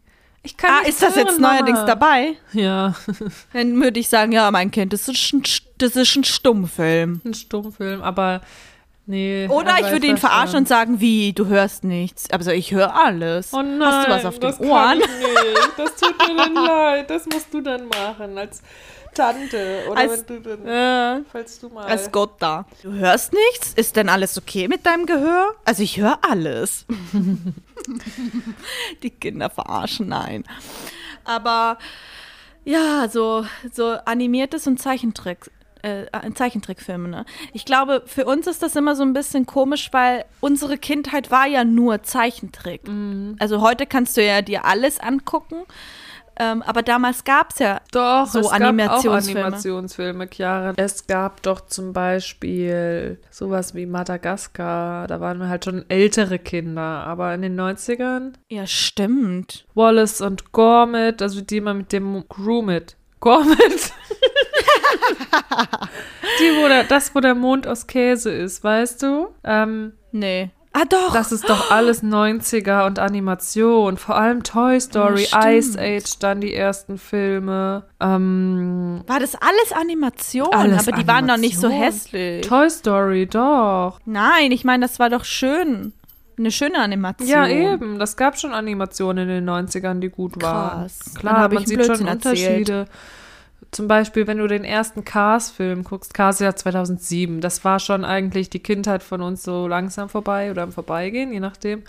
Ich kann Ah, ist das hören, jetzt neuerdings Mama. dabei? Ja, Dann würde ich sagen, ja, mein Kind, das ist ein, das ist ein Stummfilm. ein Stummfilm, aber nee. Oder er ich würde ihn verarschen und sagen, wie, du hörst nichts. Also ich höre alles. Oh nein, Hast du was auf das den kann Ohren? ich nicht. Das tut mir dann leid. Das musst du dann machen als Tante oder Als- wenn du dann, Äh, falls du mal. als Gott da. Du hörst nichts? Ist denn alles okay mit deinem Gehör? Also ich höre alles. Die Kinder verarschen, nein. Aber ja, so, so animiertes und Zeichentrick. Äh, Zeichentrickfilme, ne? Ich glaube, für uns ist das immer so ein bisschen komisch, weil unsere Kindheit war ja nur Zeichentrick. Also heute kannst du ja dir alles angucken, ähm, aber damals gab es ja Doch, so es gab auch Animationsfilme. Animationsfilme, Chiara. Es gab doch zum Beispiel sowas wie Madagaskar. Da waren wir halt schon ältere Kinder. Aber in den 90ern Ja, stimmt. Wallace und Gormit, also die immer mit dem Gromit. Gormit. die, wo der, das, wo der Mond aus Käse ist, weißt du? Ähm, Nee. Ah, doch. das ist doch alles 90er und Animation. Vor allem Toy Story, Ja. Ice Age, dann die ersten Filme. Ähm, War das alles Animation? Alles aber die waren doch nicht so Animation. hässlich. Toy Story, doch. Nein, ich meine, das war doch schön. Eine schöne Animation. Ja, eben. Das gab schon Animationen in den 90ern, die gut waren. Krass. Klar, man ich sieht schon Blödsinn erzählt. Zum Beispiel, wenn du den ersten Cars-Film guckst, Cars ja 2007, das war schon eigentlich die Kindheit von uns so langsam vorbei oder am Vorbeigehen, je nachdem.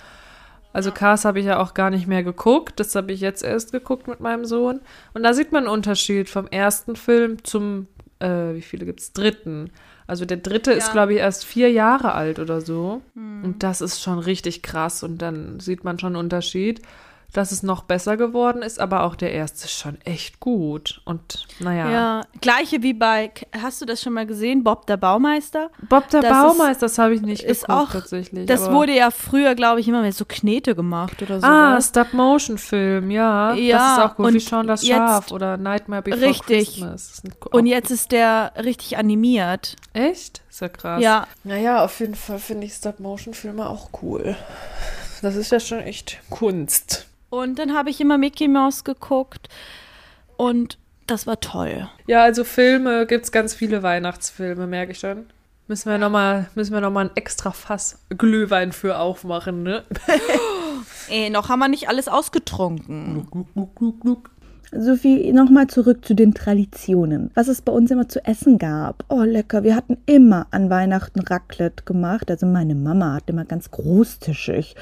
Also Cars habe ich ja auch gar nicht mehr geguckt, das habe ich jetzt erst geguckt mit meinem Sohn. Und da sieht man einen Unterschied vom ersten Film zum, äh, wie viele gibt's? Dritten. Also der dritte ist, Ja. glaube ich, erst vier Jahre alt oder so. Und das ist schon richtig krass. Und dann sieht man schon einen Unterschied, dass es noch besser geworden ist, aber auch der erste ist schon echt gut. Und naja. Ja, gleiche wie bei, hast du das schon mal gesehen, Bob der Baumeister? Bob der Das Baumeister, das habe ich nicht ist geguckt auch- tatsächlich. Das aber- wurde ja früher, glaube ich, immer mit so Knete gemacht oder so. Ah, Stop-Motion-Film, ja. Ja, das ist auch gut. und Wie Schauen das jetzt- Schaf oder Nightmare Before Richtig. Christmas. Und jetzt ist der richtig animiert. Echt? Ist ja krass. Ja, Naja, auf jeden Fall finde ich Stop-Motion-Filme auch cool. Das ist ja schon echt Kunst. Und dann habe ich immer Mickey Mouse geguckt und das war toll. Ja, also Filme gibt es ganz viele Weihnachtsfilme, merke ich schon. Müssen wir nochmal noch mal ein extra Fass Glühwein für aufmachen, ne? Ey, noch haben wir nicht alles ausgetrunken. Sophie, nochmal zurück zu den Traditionen. Was es bei uns immer zu essen gab. Oh, lecker. Wir hatten immer an Weihnachten Raclette gemacht. Also meine Mama hat immer ganz großtischig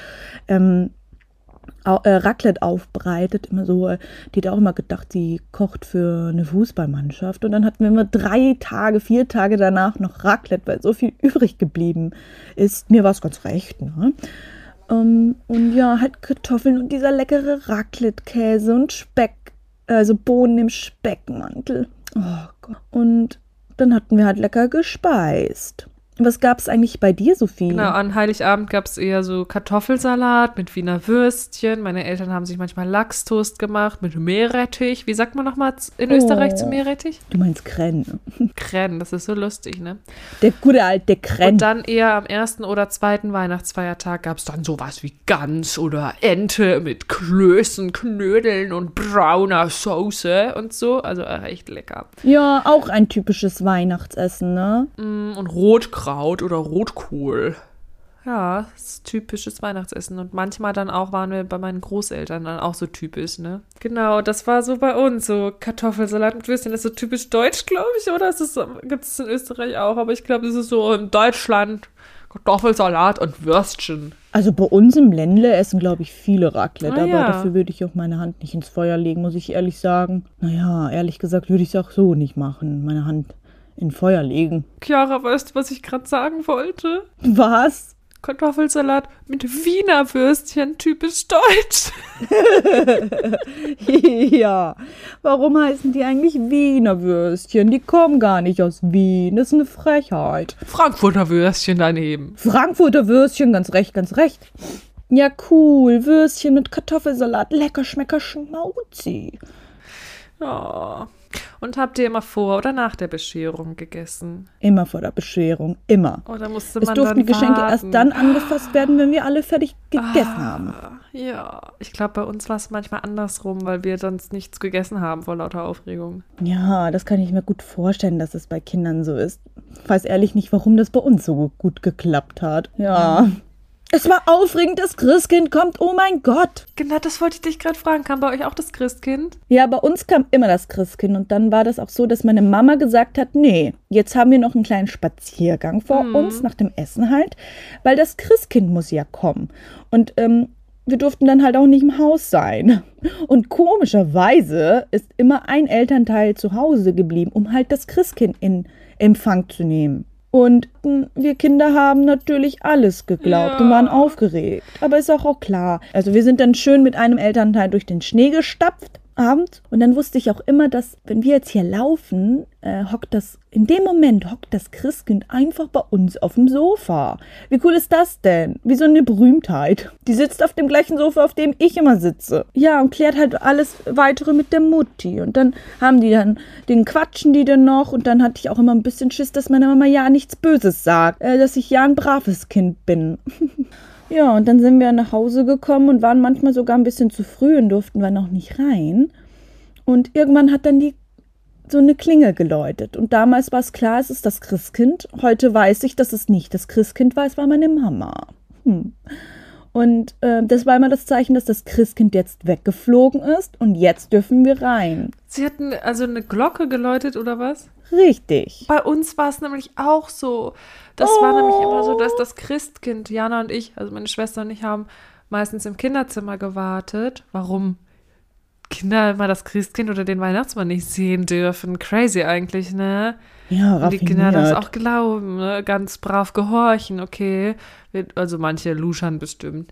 ähm, äh, Raclette aufbereitet. Immer so, äh, die hat auch immer gedacht, sie kocht für eine Fußballmannschaft. Und dann hatten wir immer drei Tage, vier Tage danach noch Raclette, weil so viel übrig geblieben ist. Mir war es ganz recht, ne? Ähm, und ja, halt Kartoffeln und dieser leckere Raclette-Käse und Speck, also Bohnen im Speckmantel. Oh Gott. Und dann hatten wir halt lecker gespeist. Was gab es eigentlich bei dir, Sophie? Genau, an Heiligabend gab es eher so Kartoffelsalat mit Wiener Würstchen. Meine Eltern haben sich manchmal Lachstoast gemacht mit Meerrettich. Wie sagt man nochmal in Oh. Österreich zu Meerrettich? Du meinst Krenn. Krenn, das ist so lustig, ne? Der gute alte Krenn. Und dann eher am ersten oder zweiten Weihnachtsfeiertag gab es dann sowas wie Gans oder Ente mit Klößen, Knödeln und brauner Soße und so. Also äh, echt lecker. Ja, auch ein typisches Weihnachtsessen, ne? Mm, Und Rotkraut oder Rotkohl. Ja, das ist typisches Weihnachtsessen. Und manchmal dann auch waren wir bei meinen Großeltern dann auch so typisch, ne? Genau, das war so bei uns. So Kartoffelsalat mit Würstchen. Das ist so typisch deutsch, glaube ich, oder? Gibt es in Österreich auch, aber ich glaube, das ist so in Deutschland Kartoffelsalat und Würstchen. Also bei uns im Ländle essen, glaube ich, viele Raclette, Ah, aber ja. dafür würde ich auch meine Hand nicht ins Feuer legen, muss ich ehrlich sagen. Naja, ehrlich gesagt würde ich es auch so nicht machen, meine Hand in Feuer legen. Chiara, weißt du, was ich gerade sagen wollte? Was? Kartoffelsalat mit Wiener Würstchen, typisch deutsch. ja, warum heißen die eigentlich Wiener Würstchen? Die kommen gar nicht aus Wien. Das ist eine Frechheit. Frankfurter Würstchen daneben. Frankfurter Würstchen, ganz recht, ganz recht. Ja, cool. Würstchen mit Kartoffelsalat. Lecker, schmecker, schmauzi. Oh. Und habt ihr immer vor oder nach der Bescherung gegessen? Immer vor der Bescherung, immer. Oder musste Es man durften dann Geschenke warten? erst dann angefasst werden, wenn wir alle fertig gegessen haben. Ah, Ja, ich glaube, bei uns war es manchmal andersrum, weil wir sonst nichts gegessen haben vor lauter Aufregung. Ja, das kann ich mir gut vorstellen, dass es bei Kindern so ist. Ich weiß ehrlich nicht, warum das bei uns so gut geklappt hat. Ja. Es war aufregend, das Christkind kommt. Oh mein Gott. Genau, das wollte ich dich gerade fragen. Kam bei euch auch das Christkind? Ja, bei uns kam immer das Christkind und dann war das auch so, dass meine Mama gesagt hat, nee, jetzt haben wir noch einen kleinen Spaziergang vor uns nach dem Essen halt, weil das Christkind muss ja kommen. Und ähm, wir durften dann halt auch nicht im Haus sein. Und komischerweise ist immer ein Elternteil zu Hause geblieben, um halt das Christkind in Empfang zu nehmen. Und mh, wir Kinder haben natürlich alles geglaubt und Ja. waren aufgeregt. Aber ist auch, auch klar. Also wir sind dann schön mit einem Elternteil durch den Schnee gestapft abends. Und dann wusste ich auch immer, dass, wenn wir jetzt hier laufen, äh, hockt das, in dem Moment hockt das Christkind einfach bei uns auf dem Sofa. Wie cool ist das denn? Wie so eine Berühmtheit. Die sitzt auf dem gleichen Sofa, auf dem ich immer sitze. Ja, und klärt halt alles weitere mit der Mutti. Und dann haben die dann, den quatschen die dann noch. Und dann hatte ich auch immer ein bisschen Schiss, dass meine Mama ja nichts Böses sagt. Äh, dass ich ja ein braves Kind bin. Ja, und dann sind wir nach Hause gekommen und waren manchmal sogar ein bisschen zu früh und durften wir noch nicht rein. Und irgendwann hat dann die so eine Klingel geläutet. Und damals war es klar, es ist das Christkind. Heute weiß ich, dass es nicht das Christkind war, es war meine Mama. Hm. Und äh, das war immer das Zeichen, dass das Christkind jetzt weggeflogen ist und jetzt dürfen wir rein. Sie hatten also eine Glocke geläutet oder was? Richtig. Bei uns war es nämlich auch so. Das war nämlich immer so, dass das Christkind, Jana und ich, also meine Schwester und ich, haben meistens im Kinderzimmer gewartet. Warum Kinder immer das Christkind oder den Weihnachtsmann nicht sehen dürfen? Crazy eigentlich, ne? Ja, Und die Kinder das raffiniert. auch glauben, ne? ganz brav gehorchen, okay. Also manche luschern bestimmt.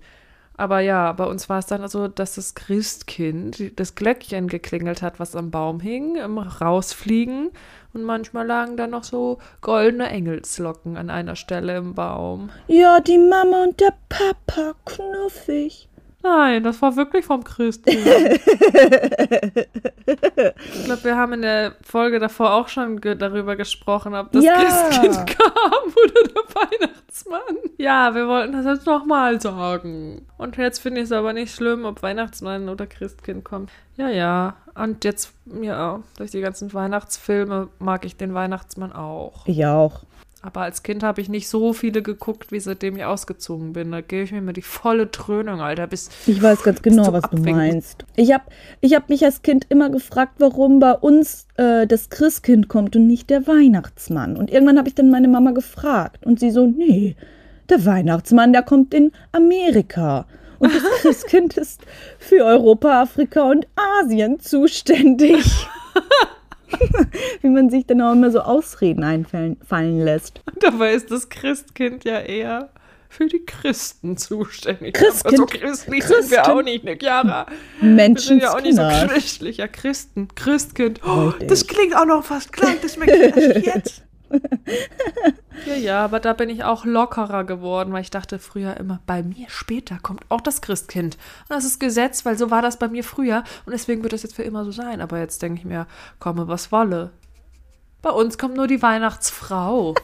Aber ja, bei uns war es dann also, dass das Christkind das Glöckchen geklingelt hat, was am Baum hing, im Rausfliegen. Und manchmal lagen da noch so goldene Engelslocken an einer Stelle im Baum. Ja, die Mama und der Papa, knuffig. Nein, das war wirklich vom Christkind. ich glaube, wir haben in der Folge davor auch schon ge darüber gesprochen, ob das Ja. Christkind kam oder der Weihnachtsmann. Ja, wir wollten das jetzt nochmal sagen. Und jetzt finde ich es aber nicht schlimm, ob Weihnachtsmann oder Christkind kommt. Ja, ja. Und jetzt, ja, durch die ganzen Weihnachtsfilme mag ich den Weihnachtsmann auch. Ich auch. Aber als Kind habe ich nicht so viele geguckt, wie seitdem ich ausgezogen bin. Da gebe ich mir immer die volle Dröhnung, Alter, bis Ich weiß ganz genau, du was du abwinken. meinst. Ich habe ich hab mich als Kind immer gefragt, warum bei uns äh, das Christkind kommt und nicht der Weihnachtsmann. Und irgendwann habe ich dann meine Mama gefragt. Und sie so, nee, der Weihnachtsmann, der kommt in Amerika. Und das Christkind ist für Europa, Afrika und Asien zuständig. Wie man sich dann auch immer so Ausreden einfallen fallen lässt. Dabei ist das Christkind ja eher für die Christen zuständig. Christkind- Aber so christlich sind wir Christen- auch nicht, ne, Chiara? Wir sind ja auch nicht so christlich. Ja, Christen, Christkind. Oh, das klingt auch noch fast gleich, das merke ich erst jetzt. ja, ja, aber da bin ich auch lockerer geworden, weil ich dachte früher immer, bei mir später kommt auch das Christkind. Und das ist Gesetz, weil so war das bei mir früher und deswegen wird das jetzt für immer so sein. Aber jetzt denke ich mir, komme was wolle. Bei uns kommt nur die Weihnachtsfrau.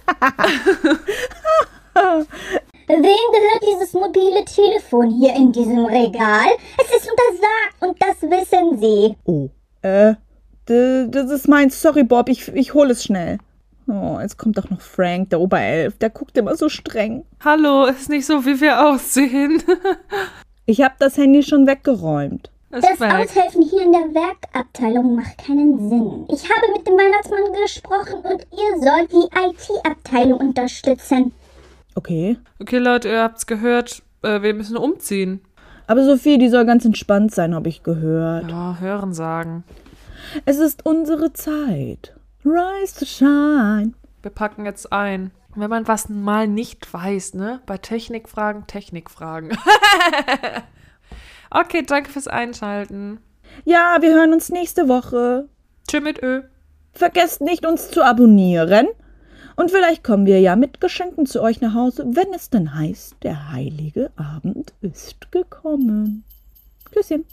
Wem gehört dieses mobile Telefon hier in diesem Regal? Es ist untersagt und das wissen Sie. Oh, äh, das ist mein, sorry Bob, ich, ich hole es schnell. Oh, jetzt kommt doch noch Frank, der Oberelf, der guckt immer so streng. Hallo, ist nicht so, wie wir aussehen. Ich habe das Handy schon weggeräumt. Das weg. Aushelfen hier in der Werkabteilung macht keinen Sinn. Ich habe mit dem Weihnachtsmann gesprochen und ihr sollt die IT-Abteilung unterstützen. Okay. Okay, Leute, ihr habt's gehört. Äh, wir müssen umziehen. Aber Sophie, die soll ganz entspannt sein, habe ich gehört. Ja, hören sagen. Es ist unsere Zeit. Rise to shine. Wir packen jetzt ein. Wenn man was mal nicht weiß, ne? Bei Technikfragen, Technikfragen. okay, danke fürs Einschalten. Ja, wir hören uns nächste Woche. Tschö mit Ö. Vergesst nicht, uns zu abonnieren. Und vielleicht kommen wir ja mit Geschenken zu euch nach Hause, wenn es dann heißt, der heilige Abend ist gekommen. Küsschen.